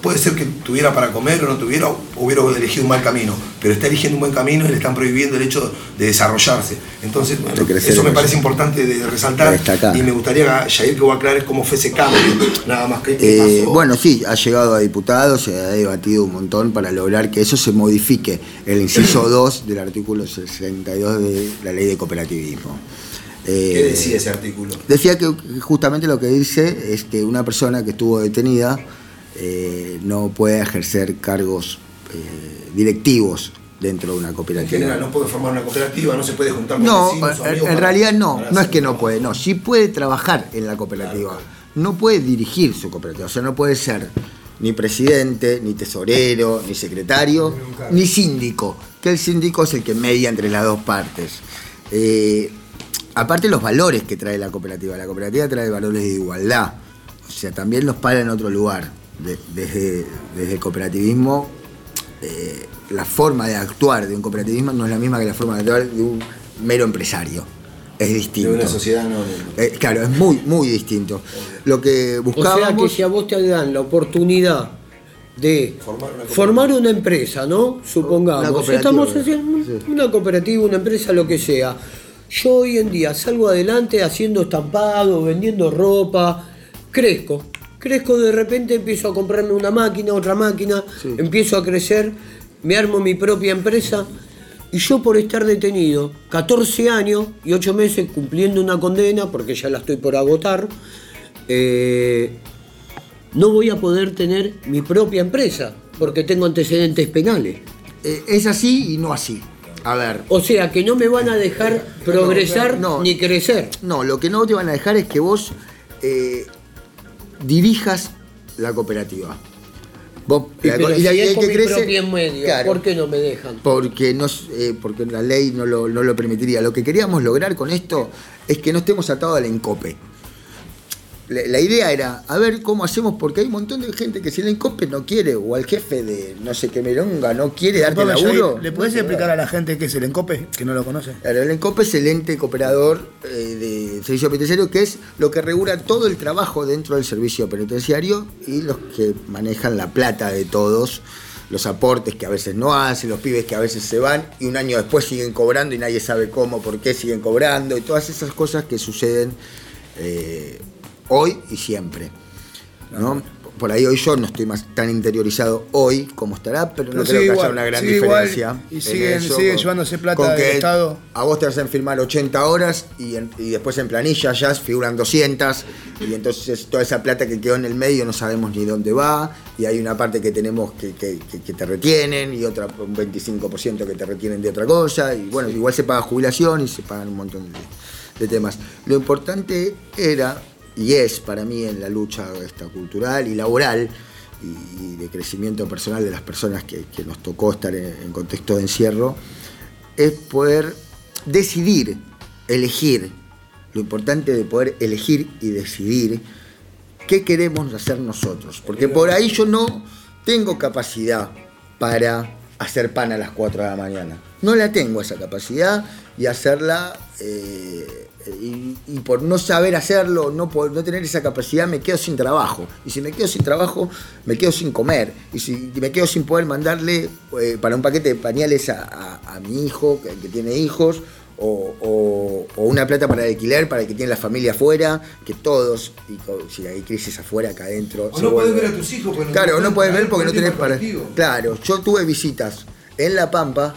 puede ser que tuviera para comer o no tuviera, hubiera elegido un mal camino, pero está eligiendo un buen camino y le están prohibiendo el hecho de desarrollarse. Entonces, bueno, eso me parece importante de resaltar y me gustaría, Jair, que vos aclares cómo fue ese cambio, nada más que Eh, pasó. bueno, sí, ha llegado a diputados, se ha debatido un montón para lograr que eso se modifique, el inciso 2 del artículo 62 de la ley de cooperativismo. Eh, ¿Qué decía ese artículo? Decía que justamente lo que dice es que una persona que estuvo detenida eh, no puede ejercer cargos eh, directivos dentro de una En cooperativa. general, no puede formar una cooperativa, no se puede juntar con No, vecinos en, amigos en para- realidad no, no es que no puede, no, sí puede trabajar en la cooperativa, no puede dirigir su cooperativa, o sea, no puede ser ni presidente, ni tesorero, ni secretario, ni síndico, que el síndico es el que media entre las dos partes. Eh, aparte los valores que trae la cooperativa, la cooperativa trae valores de igualdad, o sea, también los para en otro lugar, De- desde, desde el cooperativismo eh, la forma de actuar de un cooperativismo no es la misma que la forma de actuar de un mero empresario. Es distinto. De una sociedad no. Eh, claro, es muy, muy distinto. Lo que O buscábamos. sea que si a vos te dan la oportunidad de Formar una formar una empresa, ¿no? Una Supongamos, cooperativa, estamos haciendo una cooperativa, una empresa, lo que sea. Yo hoy en día salgo adelante haciendo estampado, vendiendo ropa, crezco. Crezco de repente, empiezo a comprarme una máquina, otra máquina, empiezo a crecer, me armo mi propia empresa. Y yo por estar detenido 14 años y 8 meses cumpliendo una condena, porque ya la estoy por agotar, eh, no voy a poder tener mi propia empresa, porque tengo antecedentes penales. eh, es así y no así. A ver. O sea que no me van a dejar progresar no. ni crecer. No, lo que no te van a dejar es que vos eh, dirijas la cooperativa. Vos, Y, la- pero y si y es el con que mi crece- medio, Claro. ¿por qué no me dejan? porque, no, eh, porque la ley no lo, no lo permitiría. Lo que queríamos lograr con esto es que no estemos atados al encope. La, idea era, a ver cómo hacemos, porque hay un montón de gente que si el encope no quiere, o al jefe de no sé qué meronga no quiere darte Disculpame, laburo. ¿Le podés explicar a la gente qué es el encope, que no lo conoce? Claro, el ENCOPE es el ente cooperador eh, de servicio penitenciario, que es lo que regula todo el trabajo dentro del servicio penitenciario y los que manejan la plata de todos, los aportes que a veces no hacen, los pibes que a veces se van y un año después siguen cobrando y nadie sabe cómo, por qué siguen cobrando y todas esas cosas que suceden eh, hoy y siempre. ¿no? Por ahí hoy yo no estoy más tan interiorizado hoy como estará, pero no creo que haya una gran diferencia. y en siguen- eso, siguen con- llevándose plata con del que Estado. A vos te hacen firmar 80 horas y, en- y después en planilla ya figuran 200 y entonces toda esa plata que quedó en el medio no sabemos ni dónde va y hay una parte que tenemos que, que- que- que te retienen y otra un 25% que te retienen de otra cosa y bueno, igual se paga jubilación y se pagan un montón de, de temas. Lo importante era y es para mí en la lucha esta cultural y laboral y, de crecimiento personal de las personas que, nos tocó estar en, en contexto de encierro, es poder decidir, elegir, lo importante de poder elegir y decidir qué queremos hacer nosotros. Porque por ahí yo no tengo capacidad para hacer pan a las 4 de la mañana. No la tengo esa capacidad y hacerla, eh, y, y por no saber hacerlo, no, por no tener esa capacidad, me quedo sin trabajo. Y si me quedo sin trabajo, me quedo sin comer. Y si me quedo sin poder mandarle eh, para un paquete de pañales a, a- a mi hijo, que, que tiene hijos, o, o- o una plata para el alquiler para el que tiene la familia afuera, que todos, y si hay crisis afuera, acá adentro. O no vuelve- ver a tus hijos porque no Claro, no puedes ver porque no tenés para. colectivo. Claro, yo tuve visitas en La Pampa,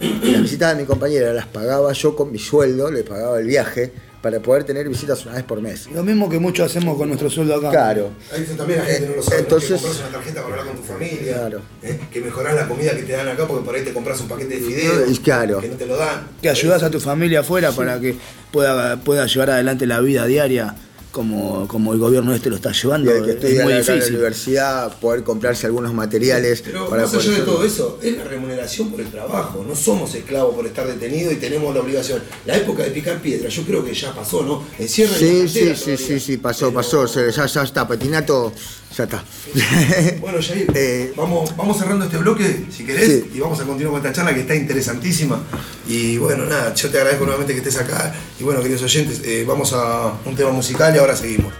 y las visitas de mi compañera las pagaba yo con mi sueldo, le pagaba el viaje, para poder tener visitas una vez por mes. Lo mismo que muchos hacemos con nuestro sueldo acá. Claro. Ahí eso también la gente no lo sabe. Entonces- que compras una tarjeta para hablar con tu familia. Claro. ¿eh? Que mejorás la comida que te dan acá porque por ahí te compras un paquete de fideos. Y claro. Que no te lo dan. Que ayudas a tu familia afuera para que pueda, pueda llevar adelante la vida diaria como, como el gobierno este lo está Y llevando. el que es muy acá en la difícil. universidad, poder comprarse algunos materiales Pero para más allá de todo eso, es la remuneración por el trabajo. No somos esclavos por estar detenidos y tenemos la obligación. La época de picar piedra, yo creo que ya pasó, ¿no? Encierra Sí, sí, sí, sí, sí, pasó, pasó, se- ya, ya está, patinato, ya está. Bueno, Jair, Eh, vamos, vamos cerrando este bloque, si querés, Sí. y vamos a continuar con esta charla que está interesantísima. Y bueno, nada, yo te agradezco nuevamente que estés acá. Y bueno, queridos oyentes, eh, vamos a un tema musical y ahora seguimos.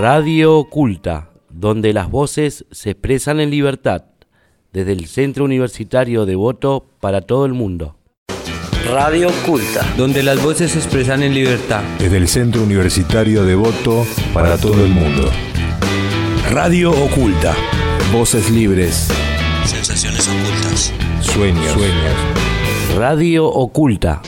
Radio Oculta, donde las voces se expresan en libertad, desde el Centro Universitario de Voto para todo el mundo. Radio Oculta. Donde las voces se expresan en libertad. Desde el Centro Universitario de Voto para todo el mundo. Radio Oculta. Voces libres. Sensaciones ocultas. Sueños. Sueños. Radio Oculta.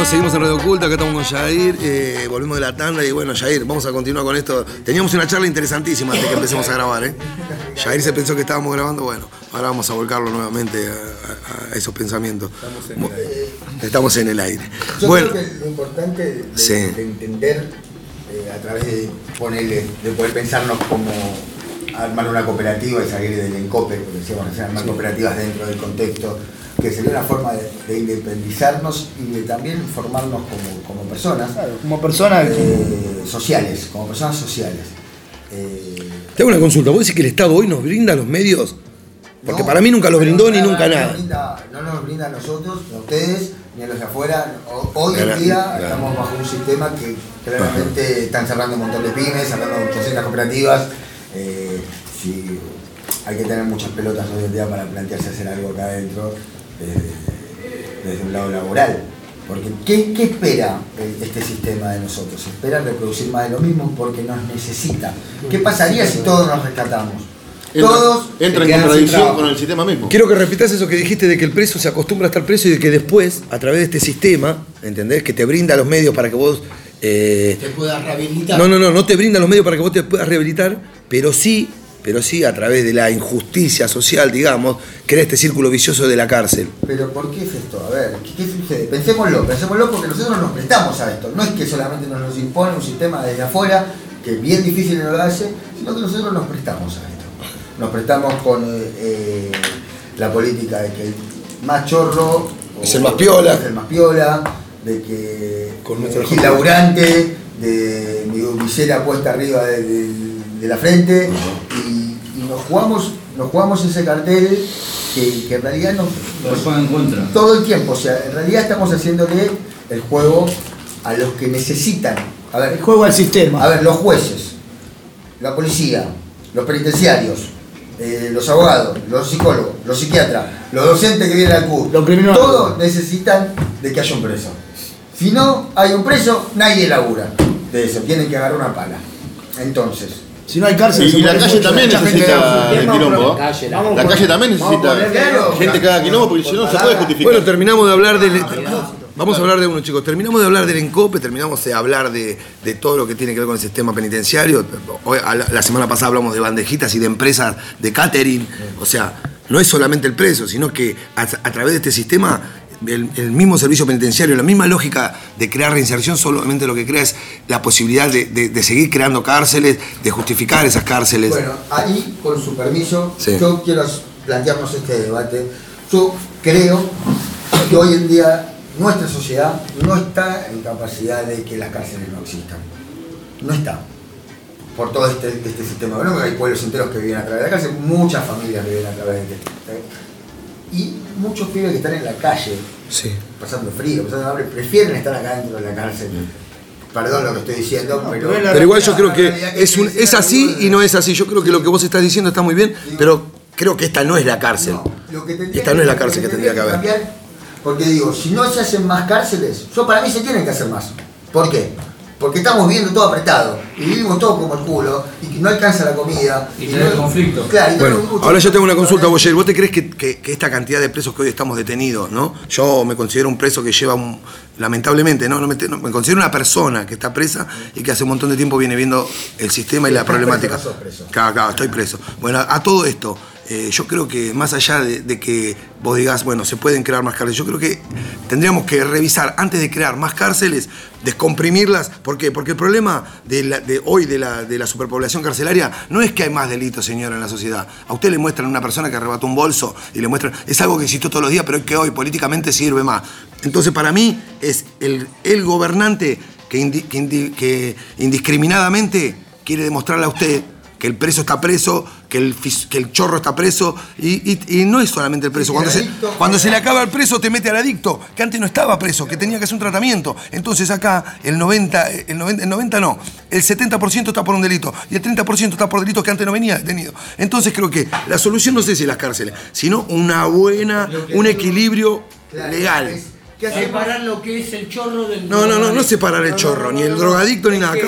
Bueno, seguimos en Radio Oculta, acá estamos con Jair, eh, volvimos de la tanda y bueno, Jair, vamos a continuar con esto. Teníamos una charla interesantísima antes que empecemos a grabar, ¿eh? Jair se pensó que estábamos grabando, bueno, ahora vamos a volcarlo nuevamente a, a- a esos pensamientos. Estamos en el aire. Yo bueno, creo que lo importante de, Sí. de entender eh, a través de ponerle, de poder pensarnos como armar una cooperativa y salir del encope, porque decíamos recién, armar cooperativas dentro del contexto, que sería una forma de, de independizarnos y de también formarnos como, como personas. como personas que- eh, sociales, como personas sociales. Eh, te hago una consulta. ¿Vos decís que el Estado hoy nos brinda los medios? Porque no, para mí nunca los brindó ni nunca no nada. brinda- no nos brinda a nosotros, ni a ustedes, ni a los de afuera. Hoy en día claro. estamos bajo un sistema que claramente están cerrando un montón de pymes, cerrando 800 cooperativas. Eh, sí, hay que tener muchas pelotas hoy en día para plantearse hacer algo acá adentro desde, desde un lado laboral. Porque ¿qué, qué espera este sistema de nosotros? Espera reproducir más de lo mismo porque nos necesita. ¿Qué pasaría si todos nos rescatamos? Todos se entra en contradicción con el sistema mismo. Quiero que repitas eso que dijiste de que el preso se acostumbra a estar preso y de que después, a través de este sistema, ¿entendés? Que te brinda los medios para que vos. eh, Te pueda rehabilitar. no, no, no, no te brinda los medios para que vos te puedas rehabilitar, pero sí, pero sí a través de la injusticia social, digamos, crea este círculo vicioso de la cárcel. Pero ¿por qué es esto? A ver, ¿qué, qué sucede? Pensémoslo, pensémoslo porque nosotros nos prestamos a esto. No es que solamente nos nos impone un sistema desde afuera, que bien difícil nos lo hace, sino que nosotros nos prestamos a esto. Nos prestamos con eh, la política de que el más chorro Es el más piola. es el más piola, de que Con el laburante, de mi visera puesta arriba de, de- la frente, y, y nos jugamos, nos jugamos ese cartel que, que en realidad nos, nos- todo el tiempo, o sea, en realidad estamos haciéndole el juego a los que necesitan. A ver, El juego al sistema. a ver, los jueces, la policía, los penitenciarios, eh, los abogados, los psicólogos, los psiquiatras, los docentes que vienen al CUR, todos necesitan de que haya un preso. Si no hay un preso, nadie labura de eso, tienen que agarrar una pala. Entonces, Si no hay cárcel, Y, se y la calle también mucha gente necesita de- a quilombo. La calle también necesita gente que haga quilombo porque si no se puede justificar. Bueno, terminamos de hablar del. Vamos a hablar de uno, chicos. Terminamos de hablar del encope, terminamos de hablar de, de todo lo que tiene que ver con el sistema penitenciario. Hoy, la, la semana pasada hablamos de bandejitas y de empresas de catering. O sea, no es solamente el preso, sino que a, a través de este sistema, el, el mismo servicio penitenciario, la misma lógica de crear reinserción, solamente lo que crea es la posibilidad de, de- de seguir creando cárceles, de justificar esas cárceles. Bueno, ahí, con su permiso, Sí. yo quiero plantearnos este debate. Yo creo que hoy en día nuestra sociedad no está en capacidad de que las cárceles no existan. No está. Por todo este, este sistema. Bueno, hay pueblos enteros que viven a través de la cárcel, muchas familias viven a través de Y muchos pibes que están en la calle, Sí. pasando frío, pasando hambre, prefieren estar acá dentro de la cárcel. Perdón lo que estoy diciendo, pero... Pero igual yo creo que es, un- es así y no es así. Yo creo que lo que vos estás diciendo está muy bien, pero creo que esta no es la cárcel. No, que Esta no es la cárcel que lo tendría que haber. cambiar, porque digo, si no se hacen más cárceles, yo para mí se tienen que hacer más. ¿Por qué? Porque estamos viviendo todo apretado y vivimos todo como el culo y que no alcanza la comida. Y, no conflicto. Claro, y Bueno, ahora yo tengo una consulta, Boyer. ¿Vos te crees que, que- que esta cantidad de presos que hoy estamos detenidos, ¿no? Yo me considero un preso que lleva un. Lamentablemente, ¿no? no me, no, me considero una persona que está presa y que hace un montón de tiempo viene viendo el sistema y la problemática. preso, no sos preso. Claro, claro, estoy preso. Bueno, a todo esto, eh, yo creo que más allá de, que vos digas, bueno, se pueden crear más cárceles, yo creo que tendríamos que revisar, antes de crear más cárceles, descomprimirlas. ¿Por qué? Porque el problema de, hoy de la, de la superpoblación carcelaria no es que hay más delitos, señora, en la sociedad. A usted le muestran una persona que arrebató un bolso y le muestran. Es algo que existió todos los días, pero es que hoy políticamente sirve más. Entonces, para mí, es el, el gobernante que, que indiscriminadamente quiere demostrarle a usted que el preso está preso, que el, que el chorro está preso, y, y- y no es solamente el preso. Cuando se, cuando se le acaba el preso, te mete al adicto, que antes no estaba preso, que tenía que hacer un tratamiento. Entonces acá el 90, el 90, el 90 no, el 70% está por un delito, y el 30% está por delitos que antes no venía detenido. Entonces creo que la solución no sé si las cárceles, sino una buena, un equilibrio legal. Separar lo que es el chorro del. No, no, no, no separar el chorro, ni el drogadicto, ni nada. Acá,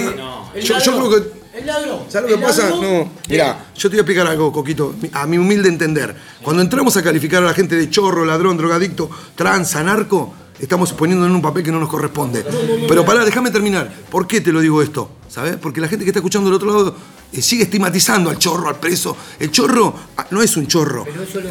yo, yo creo que El ladrón. ¿Sabes lo que pasa? No, mira, yo te voy a explicar algo, Coquito, a mi humilde entender. Cuando entramos a calificar a la gente de chorro, ladrón, drogadicto, trans, anarco, estamos poniendo en un papel que no nos corresponde. Pero pará, déjame terminar. ¿Por qué te lo digo esto? ¿Sabes? Porque la gente que está escuchando del otro lado sigue estigmatizando al chorro, al preso. El chorro ah, no es un chorro.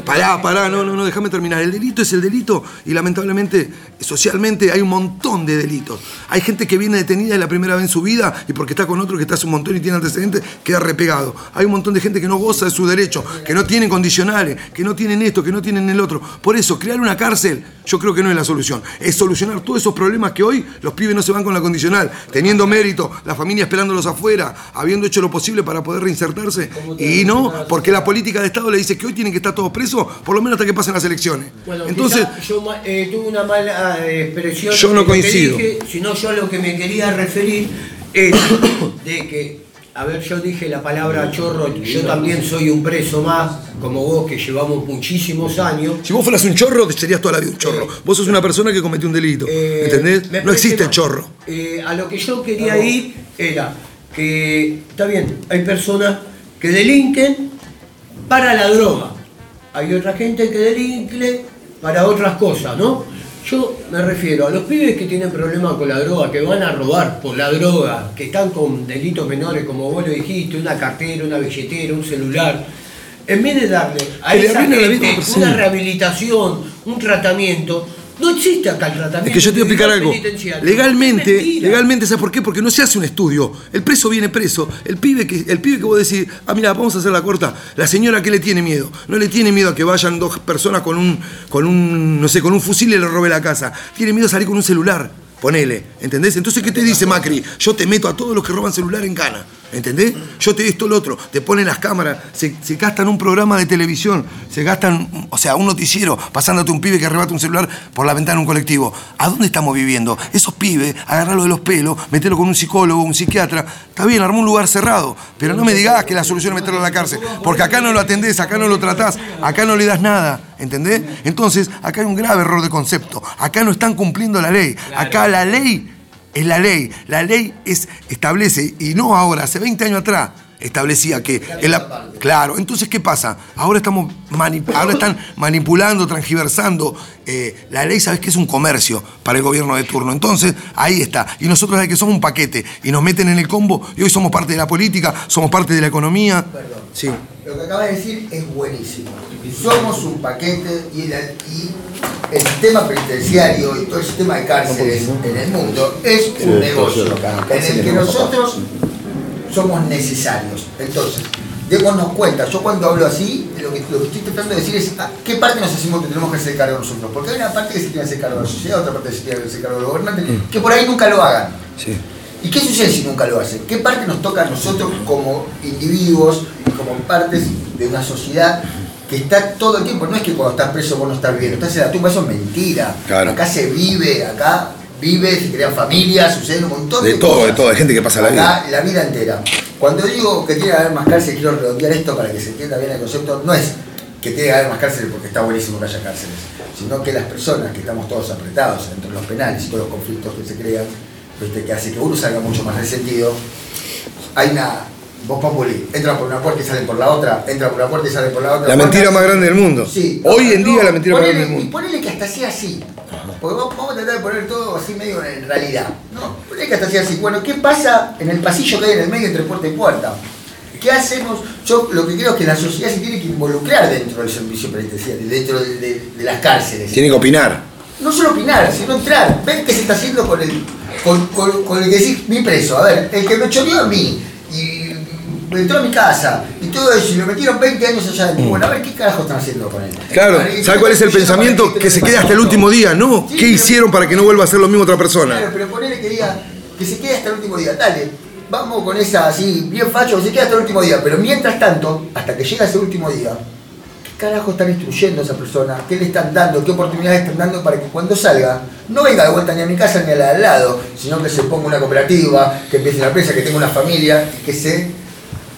Pará, pará, no, no, no, déjame terminar. El delito es el delito y lamentablemente, socialmente, hay un montón de delitos. Hay gente que viene detenida la primera vez en su vida y porque está con otro que está hace un montón y tiene antecedentes, queda repegado. Hay un montón de gente que no goza de sus derechos, que no tienen condicionales, que no tienen esto, que no tienen el otro. Por eso, crear una cárcel, yo creo que no es la solución. Es solucionar todos esos problemas que hoy los pibes no se van con la condicional, teniendo mérito, la familia esperándolos afuera, habiendo hecho lo posible para poder reinsertarse. Y no, porque la política de Estado le dice que hoy tienen que estar todos presos, por lo menos hasta que pasen las elecciones. Bueno, Entonces, yo eh, tuve una mala eh, expresión. Yo no coincido. dije, sino yo a lo que me quería referir es de que, a ver, yo dije la palabra chorro, yo también soy un preso más, como vos, que llevamos muchísimos años. si vos fueras un chorro, te serías toda la vida un chorro. Vos sos una persona que cometió un delito. ¿Entendés? Eh, No existe el chorro. Eh, a lo que yo quería ir era que, está bien, hay personas que delinquen para la droga. Hay otra gente que delinque para otras cosas, ¿no? Yo me refiero a los pibes que tienen problemas con la droga, que van a robar por la droga, que están con delitos menores, como vos lo dijiste, una cartera, una billetera, un celular. En vez de darle a esa gente una rehabilitación, un tratamiento, no existe acá el tratamiento. Es que yo te voy a explicar algo. Legalmente, legalmente, ¿sabes por qué? Porque no se hace un estudio. El preso viene preso. El pibe que, el pibe que vos decís, ah, mira, vamos a hacer la corta. La señora, ¿qué le tiene miedo? No le tiene miedo a que vayan dos personas con un, con un, no sé, con un fusil y le robe la casa. Tiene miedo a salir con un celular. Ponele, ¿entendés? Entonces, ¿qué te dice Macri? Yo te meto a todos los que roban celular en cana, ¿entendés? Yo te esto, lo otro, te ponen las cámaras, se, se gastan un programa de televisión, se gastan, o sea, un noticiero, pasándote un pibe que arrebata un celular por la ventana de un colectivo. ¿A dónde estamos viviendo? Esos pibes, agarrarlo de los pelos, meterlo con un psicólogo, un psiquiatra. Está bien, armó un lugar cerrado, pero no me digas que la solución es meterlo a la cárcel, porque acá no lo atendés, acá no lo tratás, acá no le das nada, ¿entendés? Entonces, acá hay un grave error de concepto. Acá no están cumpliendo la ley. Acá la ley es la ley. La ley es, establece, y no ahora, hace 20 años atrás, establecía que. en la- claro, entonces, ¿qué pasa? Ahora, estamos mani- ahora están manipulando, transgiversando. eh, la ley, ¿sabes que es un comercio para el gobierno de turno? Entonces, ahí está. Y nosotros, que somos un paquete y nos meten en el combo, y hoy somos parte de la política, somos parte de la economía. Sí. Lo que acaba de decir es buenísimo. Somos un paquete y el, y el sistema penitenciario y todo el sistema de cárceles en el mundo es un negocio en el que nosotros somos necesarios. Entonces, démonos cuenta, yo cuando hablo así, lo que, lo que estoy tratando de decir es ¿a qué parte nos hacemos que tenemos que hacer cargo nosotros. Porque hay una parte que se tiene que hacer cargo de la sociedad, otra parte que se tiene que hacer cargo de los gobernantes, que por ahí nunca lo hagan. Sí. ¿Y qué sucede si nunca lo hacen? ¿Qué parte nos toca a nosotros como individuos y como partes de una sociedad que está todo el tiempo? No es que cuando estás preso vos no estás viviendo, estás en la tumba, eso es mentira. Claro. Acá se vive, acá vive, se crean familias, suceden un montón de, De todo, cosas. de todo, hay gente que pasa la Acá, vida. la vida entera. Cuando digo que tiene que haber más cárceles, quiero redondear esto para que se entienda bien el concepto, no es que tiene que haber más cárceles porque está buenísimo que haya cárceles, sino que las personas que estamos todos apretados entre los penales y todos los conflictos que se crean, ¿viste? que hace que uno salga mucho más resentido, hay una... Vos populi, entran por una puerta y salen por la otra, entran por una puerta y salen por la otra. La mentira más grande del mundo. Sí. Hoy en No, día la mentira más grande del Y mundo. ponele que hasta sea así. Porque vamos, vamos a tratar de poner todo así medio en realidad. No, ponele que hasta sea así. Bueno, ¿qué pasa en el pasillo que hay en el medio entre puerta y puerta? ¿Qué hacemos? Yo lo que creo es que la sociedad se tiene que involucrar dentro del servicio penitenciario, dentro de, de- de las cárceles. Tiene que opinar. No solo opinar, sino entrar, ver qué se está haciendo con el, con, con- con el que decir mi preso. A ver, el que me choreó a mí y entró a mi casa y todo eso y lo metieron 20 años allá adentro. Bueno, a ver qué carajo están haciendo con él. Claro, ¿sabes cuál es el ¿qué están haciendo pensamiento? Que se quede hasta el último día, ¿no? Sí, ¿Qué pero- hicieron para que no vuelva a hacer lo mismo otra persona? Claro, pero ponele que diga que se quede hasta el último día. Dale, vamos con esa así, bien facho, se queda hasta el último día. Pero mientras tanto, hasta que llega ese último día, ¿qué carajo están instruyendo a esa persona? ¿Qué le están dando? ¿Qué oportunidades están dando para que cuando salga no venga de vuelta ni a mi casa ni a la de al lado, sino que se ponga una cooperativa, que empiece una empresa, que tenga una familia que se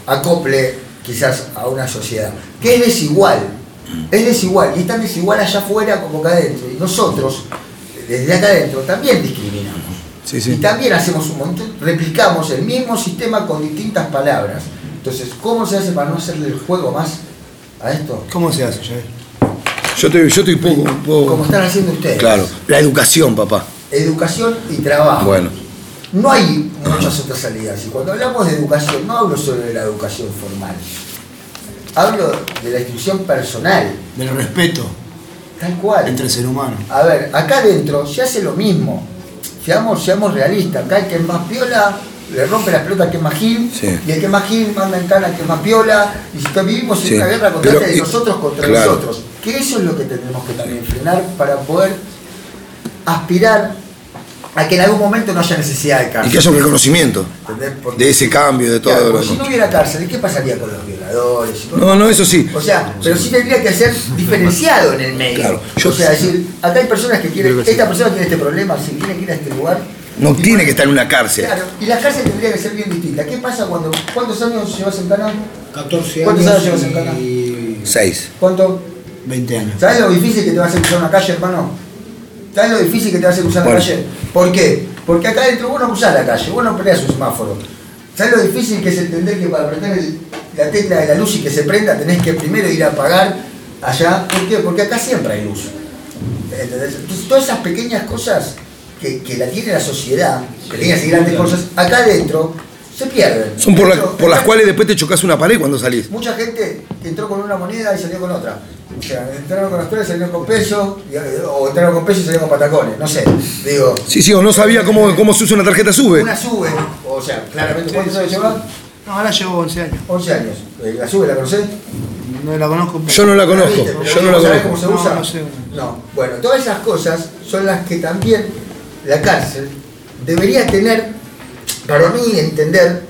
acople quizás a una sociedad? Que es desigual, es desigual y es tan desigual allá afuera como acá adentro. Y nosotros, desde acá adentro, también discriminamos. Sí, Y también hacemos un montón, replicamos el mismo sistema con distintas palabras. Entonces, ¿cómo se hace para no hacerle el juego más a esto? ¿Cómo se hace, Jair? Yo estoy, yo estoy poco, poco- Como están haciendo ustedes. Claro, la educación, papá. Educación y trabajo. Bueno. No hay muchas otras salidas. Y cuando hablamos de educación, no hablo solo de la educación formal. Hablo de la instrucción personal, Del respeto tal cual. entre el ser humano. A ver, acá adentro se hace lo mismo. Seamos, seamos realistas. Acá el que es más piola le rompe las pelotas al que es más gil. Sí. Y el que es más gil manda en cana al que es más piola. Y si vivimos en Sí. una guerra contra Pero, de y- nosotros contra claro. nosotros. Que eso es lo que tenemos que también frenar para poder aspirar a que en algún momento no haya necesidad de Y cárcel. que haya un reconocimiento de ese cambio, de todo. Claro, lo si no hubiera cárcel, ¿qué pasaría con los violadores? y No, no, eso sí. O sea, pero sí tendría que ser diferenciado en el medio. Claro, yo- o sea, decir, acá hay personas que quieren, Creo que sí. esta persona tiene este problema, si tiene que ir a este lugar. No tiene que estar en una cárcel. Claro, y la cárcel tendría que ser bien distinta. ¿Qué pasa cuando, cuántos años llevas en Cana? 14 ¿Cuántos años años llevas en Cana? y Seis. ¿Cuánto? 20 años. ¿Sabes lo difícil que te va a hacer cruzar una calle, hermano? ¿Sabes lo difícil que te hacer cruzar Bueno. la calle? ¿Por qué? Porque acá adentro vos no cruzás la calle, vos no peleas un semáforo. ¿Sabes lo difícil que es entender que para prender el- la tecla de la luz y que se prenda tenés que primero ir a apagar allá? ¿Por qué? Porque acá siempre hay luz. Entonces todas esas pequeñas cosas que, que la tiene la sociedad, pequeñas y grandes cosas, acá adentro se pierden. Son por, la- por las cuales después te chocas una pared cuando salís. Mucha gente entró con una moneda y salió con otra. O sea, entraron con Australia y salieron con peso, y- o entraron con peso y salieron con patacones, no sé. Digo, Sí, sí, o no sabía cómo, cómo se usa una tarjeta sube. una sube, o sea, claramente, ¿cuántos años lleva? No, ahora llevo 11 años. 11 años. Eh, ¿La sube la conocés? No la conozco. Yo no la conozco, yo no la ¿sabés conozco. cómo se No, usa? no sé. No. Bueno, todas esas cosas son las que también la cárcel debería tener, para mí, entender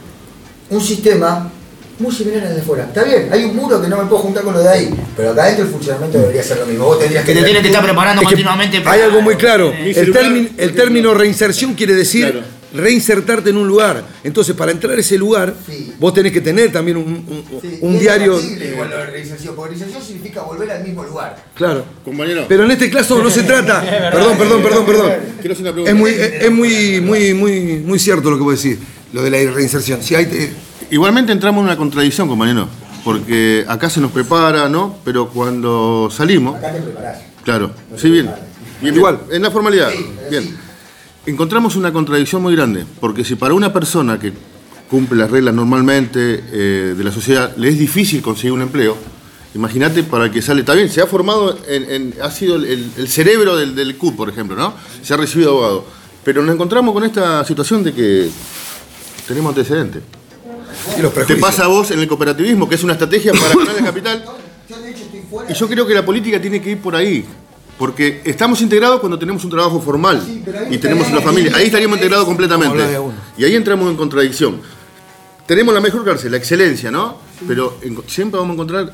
un sistema muy similar al de fuera. Está bien, hay un muro que no me puedo juntar con lo de ahí, pero acá adentro el funcionamiento debería ser lo mismo. Vos tendrías Que te tiene que estar preparando Es continuamente. hay algo muy claro. El, término, el término reinserción quiere decir Claro. reinsertarte en un lugar. Entonces, para entrar a ese lugar, Sí. vos tenés que tener también un, un- Sí, un diario. igual lo de reinserción, porque reinserción significa volver al mismo lugar. Claro. Compañero, Pero en este caso no se trata. Perdón, perdón, perdón, perdón. quiero hacer una pregunta. Es muy, es, es muy, muy, muy, muy cierto lo que vos decís, lo de la reinserción. Si hay, eh, Igualmente entramos en una contradicción, compañero. Porque acá se nos prepara, ¿no? Pero cuando salimos, Acá te preparás. claro, sí, bien. bien Igual. bien. En la formalidad, Sí, bien. sí. Encontramos una contradicción muy grande. Porque si para una persona que cumple las reglas normalmente eh, de la sociedad le es difícil conseguir un empleo, imagínate para el que sale. Está bien, se ha formado, en, en- ha sido el, el- el cerebro del, del CUT, por ejemplo, ¿no? Se ha recibido abogado. Pero nos encontramos con esta situación de que tenemos antecedentes. y los Te pasa a vos en el cooperativismo, que es una estrategia para ganar el capital. Yo de hecho estoy fuera. Y yo creo que la política tiene que ir por ahí. Porque estamos integrados cuando tenemos un trabajo formal Sí, y tenemos una familia. Ahí estaríamos integrados completamente. Y ahí entramos en contradicción. Tenemos la mejor cárcel, la excelencia, ¿no? Pero en- siempre vamos a encontrar,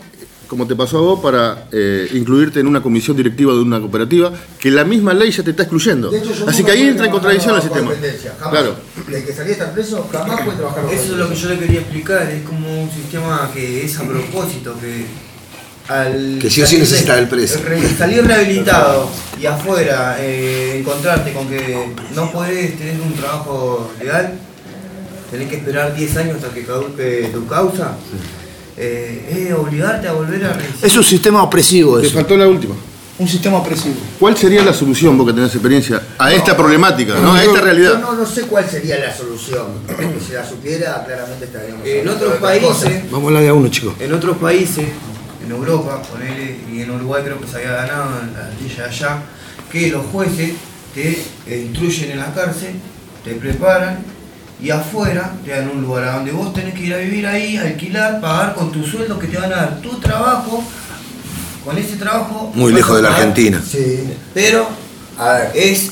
como te pasó a vos, para eh, incluirte en una comisión directiva de una cooperativa, que la misma ley ya te está excluyendo. Hecho, Así que ahí entra en contradicción el sistema. jamás. Claro. El que salía estar preso jamás puede trabajar bajo Eso es lo que yo le quería explicar, es como un sistema que es a propósito, que al Que sí o sí salir necesita de- el preso. re- Salir rehabilitado y afuera eh, encontrarte con que no podés tener un trabajo legal, tenés que esperar 10 años hasta que caduque tu causa, eh, es obligarte a volver a reiniciar. Es un sistema opresivo Te eso. faltó la última. Un sistema opresivo. ¿Cuál sería la solución, vos que tenés experiencia, a esta problemática, ¿no? a esta Yo realidad? no, no sé cuál sería la solución. Porque si la supiera, claramente estaríamos. En otros países, Vamos a hablar de a uno, chicos. en otros países, en Europa, ponele, y en Uruguay creo que se había ganado en la de allá, que los jueces te eh, instruyen en la cárcel, te preparan y afuera te dan un lugar a donde vos tenés que ir a vivir ahí, alquilar, pagar con tu sueldo que te van a dar tu trabajo, con ese trabajo... Muy lejos de la Argentina. Sí. Pero A ver. es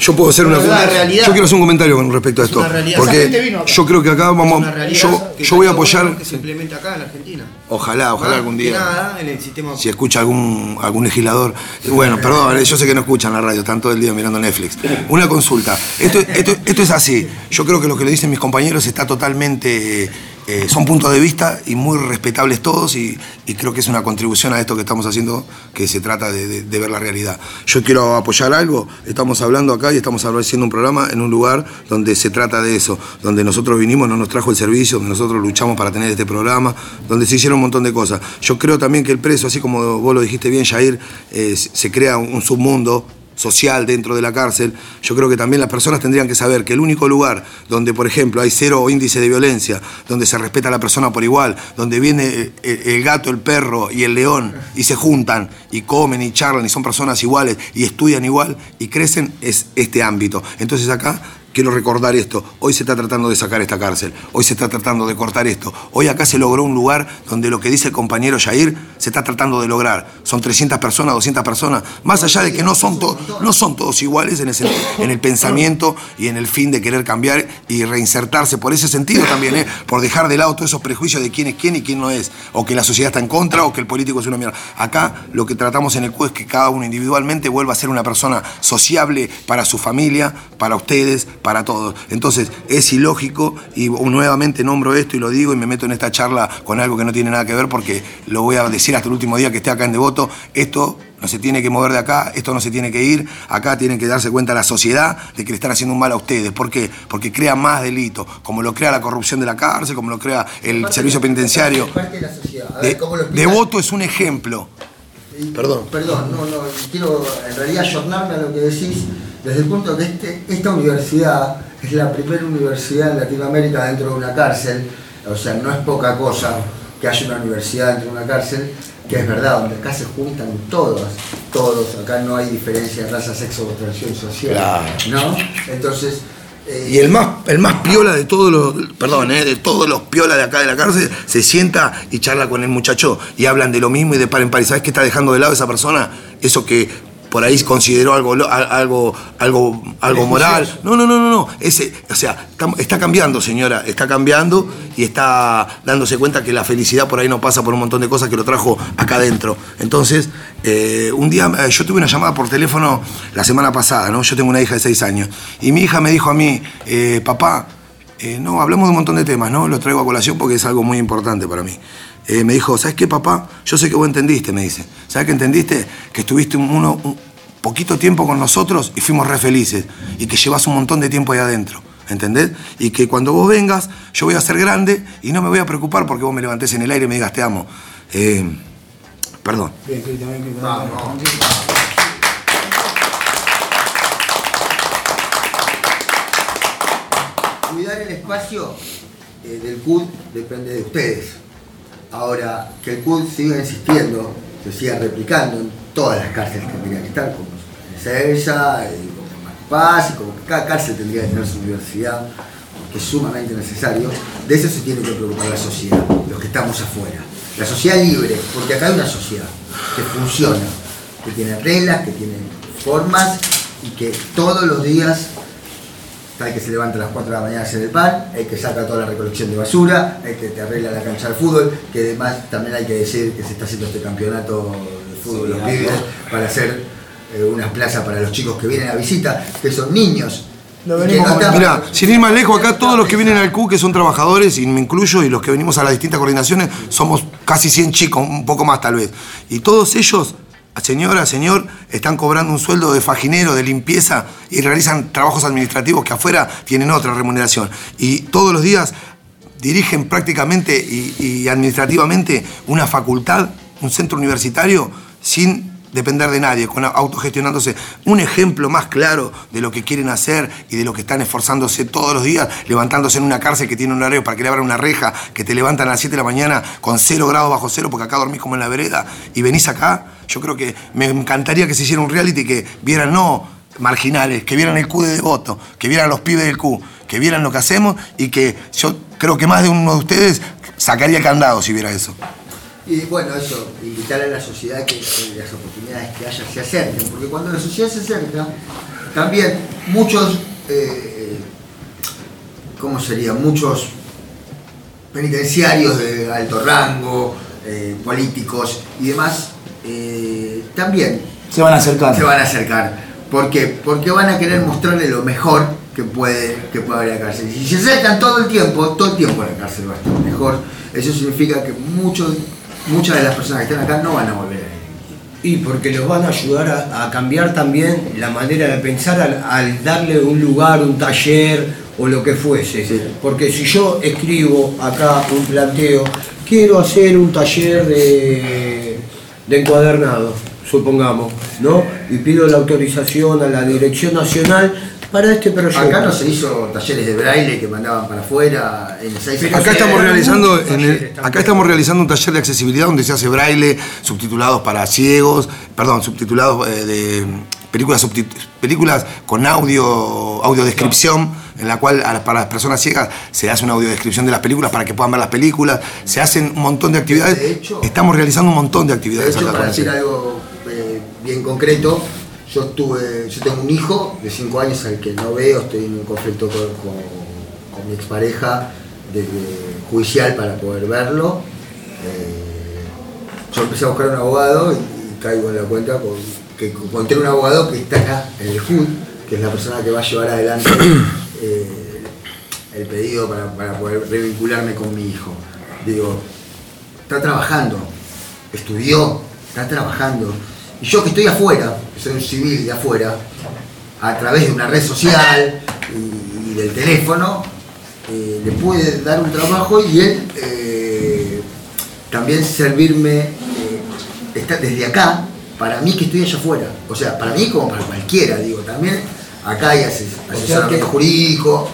Yo puedo hacer una. Pero es una realidad. Yo quiero hacer un comentario con respecto a Es esto. una realidad. Esa gente Porque yo creo que acá Es vamos. Yo, yo voy a apoyar. bueno Que se implemente acá en la Argentina. Ojalá, ojalá algún día. nada en el sistema. Si escucha algún, algún legislador. Bueno, perdón, yo sé que no escuchan la radio, están todo el día mirando Netflix. Una consulta. Esto, esto, esto es así. Yo creo que lo que le dicen mis compañeros está totalmente. Eh, son puntos de vista y muy respetables todos y, creo que es una contribución a esto que estamos haciendo, que se trata de, ver la realidad. Yo quiero apoyar algo, estamos hablando acá y estamos haciendo un programa en un lugar donde se trata de eso, donde nosotros vinimos, no nos trajo el servicio, nosotros luchamos para tener este programa, donde se hicieron un montón de cosas. Yo creo también que el preso, así como vos lo dijiste bien, Jair, eh, se crea un submundo social dentro de la cárcel, yo creo que también las personas tendrían que saber que el único lugar donde, por ejemplo, hay cero índice de violencia, donde se respeta a la persona por igual, donde viene el, el- el gato, el perro y el león y se juntan y comen y charlan y son personas iguales y estudian igual y crecen, es este ámbito. Entonces acá quiero recordar esto. Hoy se está tratando de sacar esta cárcel. Hoy se está tratando de cortar esto. Hoy acá se logró un lugar donde lo que dice el compañero Jair se está tratando de lograr. Son 300 personas, 200 personas. Más allá de que no son, no son todos iguales en el, sen- en el pensamiento y en el fin de querer cambiar y reinsertarse. Por ese sentido también, ¿eh? por dejar de lado todos esos prejuicios de quién es quién y quién no es. O que la sociedad está en contra o que el político es una mierda. Acá lo que tratamos en el CUE es que cada uno individualmente vuelva a ser una persona sociable para su familia, para ustedes, para todos. Entonces es ilógico y nuevamente nombro esto y lo digo y me meto en esta charla con algo que no tiene nada que ver porque lo voy a decir hasta el último día que esté acá en Devoto. Esto no se tiene que mover de acá, esto no se tiene que ir. Acá tienen que darse cuenta la sociedad de que le están haciendo un mal a ustedes. ¿Por qué? Porque crea más delitos, como lo crea la corrupción de la cárcel, como lo crea el servicio penitenciario. Parte de la sociedad. A ver, De- ¿cómo lo explicas? Devoto es un ejemplo. Perdón. Perdón, no, no, quiero en realidad ayornarme a lo que decís desde el punto de que este, esta universidad es la primera universidad en Latinoamérica dentro de una cárcel, o sea, no es poca cosa que haya una universidad dentro de una cárcel, que es verdad, donde acá se juntan todos, todos, acá no hay diferencia de raza, sexo o social, Claro. ¿no? Entonces, eh, Y el más, el más piola de todos los, perdón, eh, de todos los piolas de acá de la cárcel, se sienta y charla con el muchacho y hablan de lo mismo y de par en par. ¿Y sabes qué está dejando de lado esa persona? Eso que por ahí consideró algo, algo, algo, algo moral. No, no, no, no, no. Ese, o sea, está cambiando, señora, está cambiando y está dándose cuenta que la felicidad por ahí no pasa por un montón de cosas que lo trajo acá adentro. Entonces, eh, un día eh, yo tuve una llamada por teléfono la semana pasada, ¿no? Yo tengo una hija de seis años. Y mi hija me dijo a mí, eh, papá, no, hablamos de un montón de temas, ¿no? Lo traigo a colación porque es algo muy importante para mí. Eh, me dijo, ¿sabes qué, papá? Yo sé que vos entendiste, me dice. ¿Sabes qué entendiste? Que estuviste un- uno, un poquito tiempo con nosotros y fuimos re felices. Y que llevas un montón de tiempo ahí adentro. ¿Entendés? Y que cuando vos vengas, yo voy a ser grande y no me voy a preocupar porque vos me levantés en el aire y me digas te amo. Eh, perdón. Bien, bien, Cristian. Vamos. Cuidar el espacio eh, del CUD depende de ustedes. Ahora, que el CUD siga insistiendo, se siga replicando en todas las cárceles que tendría que estar, como y como Paz, y como cada cárcel tendría que tener su universidad, que es sumamente necesario, de eso se tiene que preocupar la sociedad, los que estamos afuera. La sociedad libre, porque acá hay una sociedad que funciona, que tiene reglas, que tiene formas y que todos los días Está el que se levanta a las 4 de la mañana a hacer el pan, el que saca toda la recolección de basura, el que te arregla la cancha de fútbol, que además también hay que decir que se está haciendo este campeonato de fútbol los pibes para hacer eh, unas plazas para los chicos que vienen a visita, que son niños. No sin ir más lejos, acá todos los que vienen al Q, que son trabajadores, y me incluyo, y los que venimos a las distintas coordinaciones, somos casi 100 chicos, un poco más tal vez. Y todos ellos, señora, señor, están cobrando un sueldo de faginero, de limpieza, y realizan trabajos administrativos que afuera tienen otra remuneración. Y todos los días dirigen prácticamente y, administrativamente una facultad, un centro universitario, sin depender de nadie, con autogestionándose. Un ejemplo más claro de lo que quieren hacer y de lo que están esforzándose todos los días, levantándose en una cárcel que tiene un horario para que le abran una reja, que te levantan a las 7 de la mañana con cero grados bajo cero, porque acá dormís como en la vereda, y venís acá. Yo creo que me encantaría que se hiciera un reality que vieran no marginales, que vieran el Q de devoto, que vieran los pibes del Q, que vieran lo que hacemos y que yo creo que más de uno de ustedes sacaría candado si viera eso. Y bueno, eso, invitar a la sociedad que, que las oportunidades que haya se acerquen, porque cuando la sociedad se acerca, también muchos, eh, ¿cómo sería? Muchos penitenciarios de alto rango, eh, políticos y demás, eh, también Se van a acercar. se van a acercar. ¿Por qué? Porque van a querer mostrarle lo mejor que puede, que puede haber en la cárcel. Si se acercan todo el tiempo, todo el tiempo la cárcel va a estar mejor, eso significa que muchos, muchas de las personas que están acá no van a volver a. Y porque los van a ayudar a, a cambiar también la manera de pensar al, al darle un lugar, un taller o lo que fuese. Porque si yo escribo acá un planteo, quiero hacer un taller de, de encuadernado, supongamos, ¿no? Y pido la autorización a la Dirección Nacional para este proyecto. Acá no se hizo talleres de braille que mandaban para afuera en el 6 Acá estamos realizando en el- acá estamos realizando un taller de accesibilidad donde se hace braille, subtitulados para ciegos, perdón, subtitulados eh, de películas películas con audio audiodescripción en la cual a para las personas ciegas se hace una audiodescripción de las películas para que puedan ver las películas, se hacen un montón de actividades. estamos realizando un montón de De actividades hecho, acá para con decir el- algo eh, bien concreto, yo tuve, yo tengo un hijo de 5 años al que no veo, estoy en un conflicto con, con- con mi expareja de, de judicial para poder verlo. Eh, yo empecé a buscar un abogado y, y caigo en la cuenta por- que encontré un abogado que está acá en el HUD, que es la persona que va a llevar adelante eh, el pedido para, poder revincularme con mi hijo. Digo, está trabajando, estudió, está trabajando. Y yo que estoy afuera, soy un civil de afuera, a través de una red social y, del teléfono, eh, le pude dar un trabajo y él eh, también servirme está desde acá, para mí que estoy allá afuera. O sea, para mí como para cualquiera, digo, también acá hay ases- asesoramiento jurídico,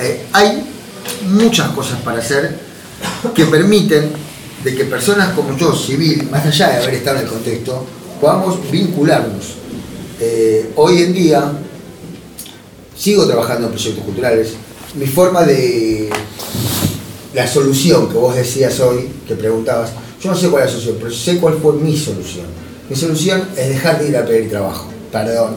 eh, hay muchas cosas para hacer que permiten de que personas como yo, civil, más allá de haber estado en el contexto, podamos vincularnos. Eh, hoy en día sigo trabajando en proyectos culturales. Mi forma de la solución que vos decías hoy, que preguntabas, yo no sé cuál es la solución, pero sé cuál fue mi solución. Mi solución es dejar de ir a pedir trabajo. Perdón,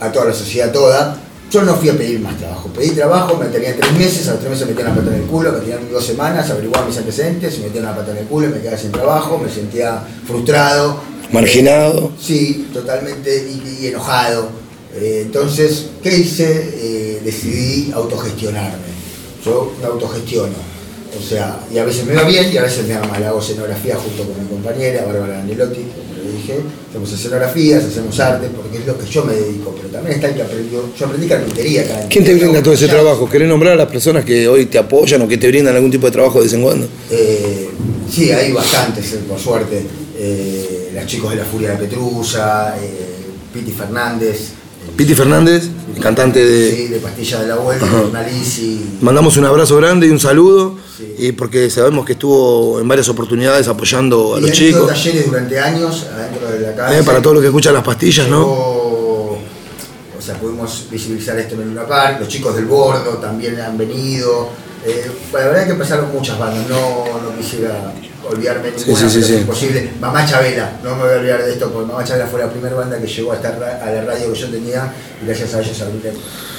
a toda la sociedad toda. Yo no fui a pedir más trabajo. Pedí trabajo, me tenían tres meses, a los tres meses me metían la pata en el culo, me tenían dos semanas, averiguaban mis antecedentes, me metían la pata en el culo, me quedaba sin trabajo, me sentía frustrado. Marginado. Sí, totalmente y, y enojado. Eh, entonces, ¿qué hice? Eh, decidí autogestionarme. Yo me autogestiono. O sea, y a veces me va bien y a veces me va mal. Hago escenografía junto con mi compañera, Bárbara Anelotti, dije. Hacemos escenografías, hacemos arte, porque es lo que yo me dedico. Pero también está el que aprendió. Yo aprendí carpintería acá. en- ¿Quién te brinda todo ese trabajo? ¿Querés nombrar a las personas que hoy te apoyan o que te brindan algún tipo de trabajo de vez en cuando? Eh, sí, hay bastantes, eh, por suerte. Eh, los chicos de la Furia de Petrusa, eh, Piti Fernández, Piti Fernández, cantante de... sí, de Pastilla de la Vuelta, Ajá. Jornalis y Mandamos un abrazo grande y un saludo, y porque sabemos que estuvo en varias oportunidades apoyando a Y los chicos. talleres durante años adentro de la Eh, cárcel. para todos los que escuchan las pastillas, ¿no? Llegó- O sea, pudimos visibilizar esto en una par. Los chicos del Bordo también han venido. Eh, la verdad es que pasaron muchas bandas. No, no quisiera olvidarme Sí, ninguna, sí, sí, pero sí. es imposible. Mamá Chabela, no me voy a olvidar de esto, porque Mamá Chabela fue la primera banda que llegó a, esta ra- a la radio que yo tenía y gracias a ellos abrí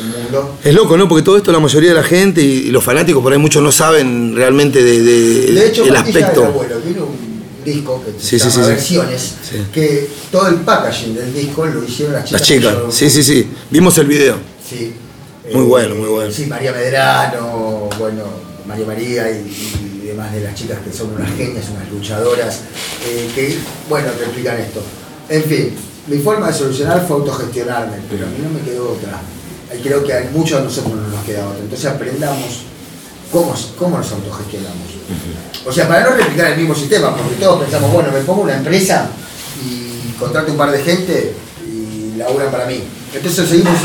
un mundo. Es loco, ¿no? Porque todo esto la mayoría de la gente y, y los fanáticos por ahí muchos no saben realmente de, de- De hecho, el aspecto. Abuelo tiene un disco que Sí. Versiones, que todo el packaging del disco lo hicieron las chicas. Las chicas, yo- sí, sí, sí. Vimos el video. Sí. Muy Eh, bueno, muy bueno. Sí, María Medrano, bueno, María María y, y demás de las chicas que son unas genias, unas luchadoras, eh, que, bueno, te explican esto. En fin, mi forma de solucionar fue autogestionarme, pero a mí no me quedó otra. Y creo que a muchos de nosotros no nos queda otra. Entonces aprendamos cómo, cómo nos autogestionamos. O sea, para no replicar el mismo sistema, porque todos pensamos, bueno, me pongo una empresa y contrato un par de gente y laburan para mí. Entonces seguimos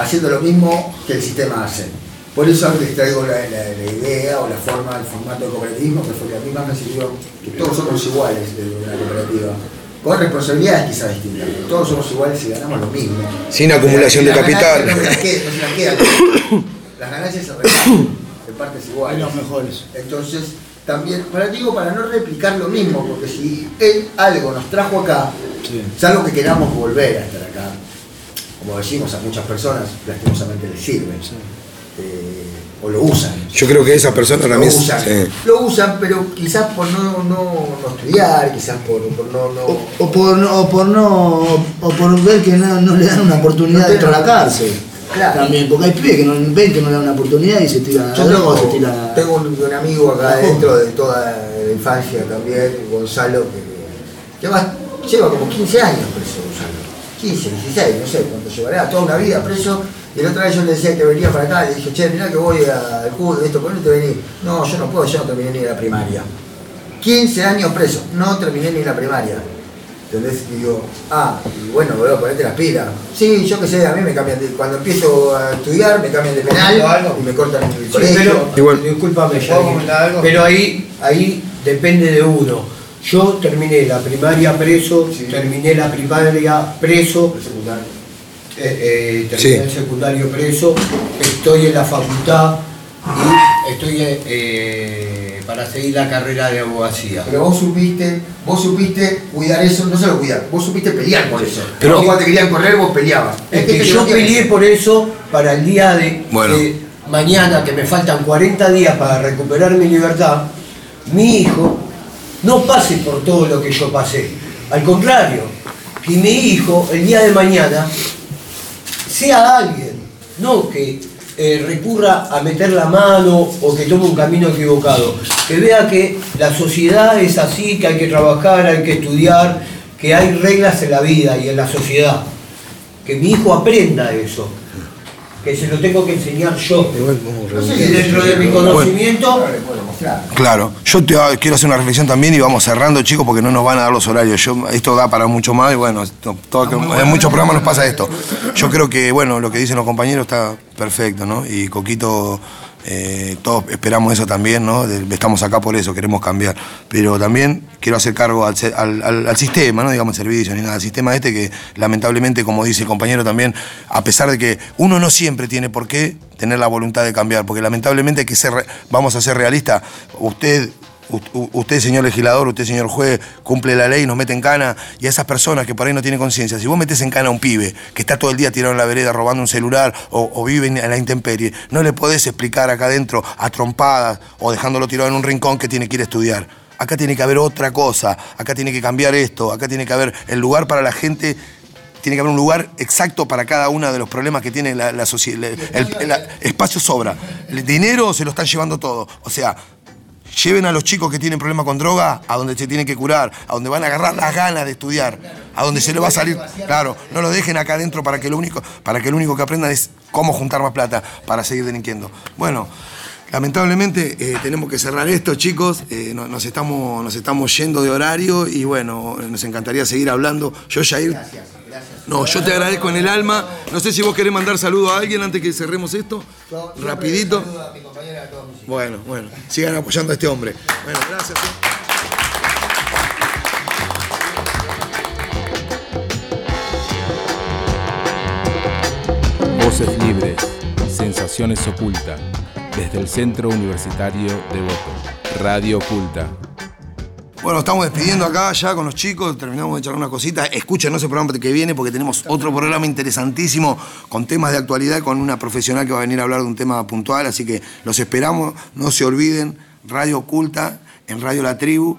haciendo lo mismo que el sistema hace. Por eso les traigo la, la- la idea o la forma, el formato de cooperativismo, que fue que a mí más me sirvió, que todos somos iguales de una cooperativa. Con responsabilidades quizás distintas, pero todos somos iguales y ganamos lo mismo. Sin acumulación de capital. ganancias No se las quedan, no se las quedan. Las ganancias se reparten en partes iguales. Los mejores. Entonces, también, para digo, para no replicar lo mismo, porque si él algo nos trajo acá, salvo que queramos volver a estar acá, como decimos a muchas personas, lastimosamente les sirve. O lo usan. Yo creo que esa persona Lo también. usan, sí. lo usan, pero quizás por no, no, no estudiar, quizás por, por no, no, O por, no- o por no o por ver que no, no le dan una oportunidad No dentro de la cárcel. Claro. También, porque hay pibes que no ven que no le dan una oportunidad y se tiran a la Yo droga o se tengo, tiran tengo un, un amigo acá dentro de toda la infancia también, Gonzalo, que lleva, lleva como 15 años preso, Gonzalo. 15, 16, no sé cuánto llevará, toda una vida preso. Y la otra vez yo le decía que venía para acá, le dije, che, mirá que voy al fútbol, esto, ¿por qué no te venís? No, yo no puedo, yo no terminé ni la primaria. 15 años preso, no terminé ni la primaria. ¿Entendés? Y digo, ah, y bueno, boludo, ponete las pilas. Sí, yo qué sé, a mí me cambian de, cuando empiezo a estudiar, me cambian de penal y me cortan el Sí, colegio. pero, discúlpame, ¿Puedo Yair, comentar algo? pero ahí, ahí depende de uno. Yo terminé la primaria preso, terminé la primaria preso, eh, eh, terminé Sí. el secundario preso, estoy en la facultad y estoy eh, para seguir la carrera de abogacía. Pero vos supiste, vos supiste cuidar eso, no solo cuidar, vos supiste pelear por eso. Pero- Pero cuando te querían correr, vos peleabas. Es Este que que yo peleé por eso para el día de Bueno. de mañana, que me faltan 40 días para recuperar mi libertad, mi hijo no pase por todo lo que yo pasé. Al contrario, que mi hijo el día de mañana sea alguien, no que eh, recurra a meter la mano o que tome un camino equivocado, que vea que la sociedad es así, que hay que trabajar, hay que estudiar, que hay reglas en la vida y en la sociedad. Que mi hijo aprenda eso, que se lo tengo que enseñar yo. No sé si dentro de mi conocimiento, Claro, yo te, ah, quiero hacer una reflexión también y vamos cerrando, chicos, porque no nos van a dar los horarios. Yo, esto da para mucho más y bueno, esto- todo- en muchos programas nos pasa esto. Yo creo que, bueno, lo que dicen los compañeros está perfecto, ¿no? Y Coquito, eh, todos esperamos eso también, ¿no? Estamos acá por eso, queremos cambiar. Pero también quiero hacer cargo al, al- al- sistema, no digamos servicio ni nada, al sistema este que lamentablemente, como dice el compañero también, a pesar de que uno no siempre tiene por qué tener la voluntad de cambiar, porque lamentablemente hay que ser, vamos a ser realistas, usted, usted señor legislador, usted señor juez, cumple la ley, nos mete en cana, y a esas personas que por ahí no tienen conciencia, si vos metes en cana a un pibe que está todo el día tirado en la vereda robando un celular o, vive en la intemperie, no le podés explicar acá adentro a trompadas o dejándolo tirado en un rincón que tiene que ir a estudiar. Acá tiene que haber otra cosa, acá tiene que cambiar esto, acá tiene que haber el lugar para la gente tiene que haber un lugar exacto para cada uno de los problemas que tiene la, sociedad. El, el- espacio sobra. El dinero se lo están llevando todo. O sea, lleven a los chicos que tienen problemas con droga a donde se tienen que curar, a donde van a agarrar las ganas de estudiar, a donde se les va a salir. Claro, no lo dejen acá adentro para que lo único, para que lo único que aprendan es cómo juntar más plata para seguir delinquiendo. Bueno. Lamentablemente eh, tenemos que cerrar esto, chicos. Eh, no- nos, estamos, nos estamos yendo de horario y bueno, nos encantaría seguir hablando. Yo, Jair. No, yo te agradezco en el alma. No sé si vos querés mandar saludo a alguien antes que cerremos esto. Rapidito. Bueno, bueno. Sigan apoyando a este hombre. Bueno, gracias. Voces libres, sensaciones ocultas. Desde el Centro Universitario de Voto. Radio Oculta. Bueno, estamos despidiendo acá ya con los chicos, terminamos de charlar una cosita. Escuchen ese programa que viene porque tenemos otro programa interesantísimo con temas de actualidad con una profesional que va a venir a hablar de un tema puntual, así que los esperamos, no se olviden, Radio Oculta en Radio La Tribu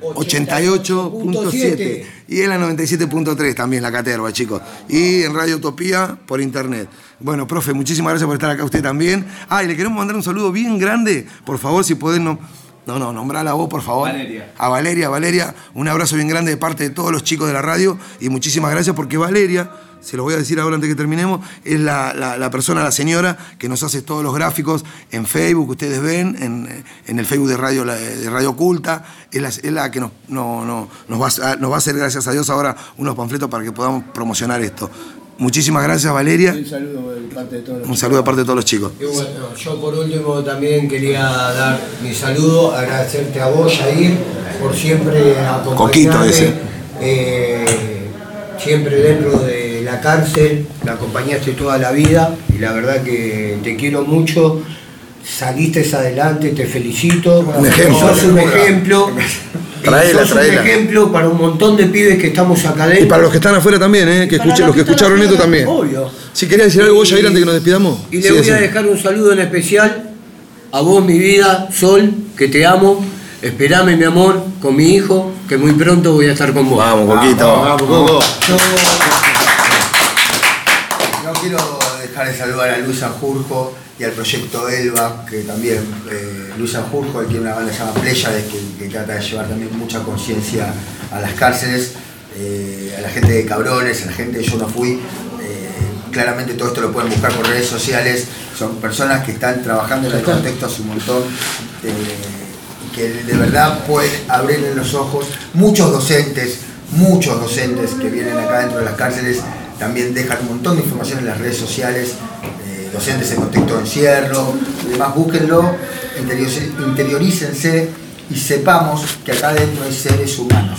88.7 y en la 97.3 también la caterva, chicos. Y en Radio Utopía por internet. Bueno, profe, muchísimas gracias por estar acá usted también. Ah, y le queremos mandar un saludo bien grande, por favor, si podés no no, no, nombrala vos, por favor. Valeria. A Valeria, Valeria, un abrazo bien grande de parte de todos los chicos de la radio y muchísimas gracias porque Valeria, se los voy a decir ahora antes que terminemos, es la, la- la persona, la señora que nos hace todos los gráficos en Facebook, ustedes ven, en, en el Facebook de Radio, de radio Oculta, es la, es la que nos, no- no- nos, va a, nos va a hacer, gracias a Dios, ahora unos panfletos para que podamos promocionar esto. Muchísimas gracias, Valeria. Un saludo de parte de todos los Un saludo de parte de todos los chicos. Y bueno, yo por último también quería dar mi saludo, agradecerte a vos, Jair, por siempre acompañarme. Coquito ese. eh, siempre dentro de la cárcel, me acompañaste toda la vida y la verdad que te quiero mucho. Saliste adelante, te felicito. Un ejemplo. Sos un ejemplo. Traela, y sos traela. un ejemplo para un montón de pibes que estamos acá adentro. Y para los que están afuera también, ¿eh? que escuchen, los que escucharon afuera, esto también. Obvio. Si quería decir algo vos, Jair, antes que nos despidamos. Y le Sí, voy a dejar un saludo en especial a vos, mi vida, Sol, que te amo. Esperame, mi amor, con mi hijo, que muy pronto voy a estar con vos. Vamos, Coquito. Vamos, Coco. No quiero dejar de saludar a Luis Sanjurjo y al proyecto Elba, que también eh, Luis Sanjurjo, él tiene una banda que se llama Pléyades, que, que trata de llevar también mucha conciencia a las cárceles, eh, a la gente de Cabrones, a la gente de Yo No Fui. Eh, claramente todo esto lo pueden buscar por redes sociales, son personas que están trabajando en el contexto hace un montón. eh, y que de verdad pueden abrirle los ojos. Muchos docentes, muchos docentes que vienen acá dentro de las cárceles también dejan un montón de información en las redes sociales, eh, docentes en contexto de encierro, y demás, búsquenlo, interiorícense y sepamos que acá dentro hay seres humanos.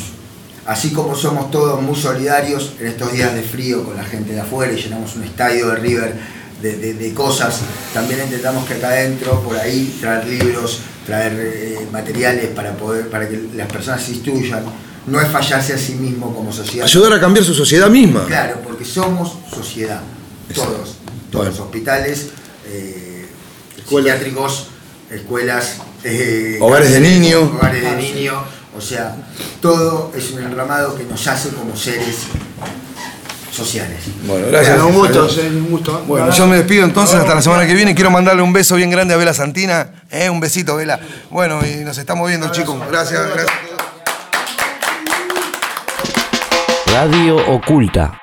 Así como somos todos muy solidarios en estos días de frío con la gente de afuera y llenamos un estadio de River de, de- cosas, también intentamos que acá adentro, por ahí, traer libros, traer eh, materiales para, poder, para que las personas se instruyan. No es fallarse a sí mismo como sociedad. Ayudar a cambiar su sociedad misma. Claro, porque somos sociedad, todos, todos los hospitales, eh, psiquiátricos, escuelas, eh, Hogares de niños. hogares de niños, o sea, todo es un enramado que nos hace como seres sociales. Bueno, gracias. Un gusto, sí, un gusto. Bueno, yo me despido entonces hasta la semana que viene. Quiero mandarle un beso bien grande a Vela Santina. ¿eh? Un besito, Vela. Bueno, y nos estamos viendo, chicos. Gracias, gracias. Radio Oculta.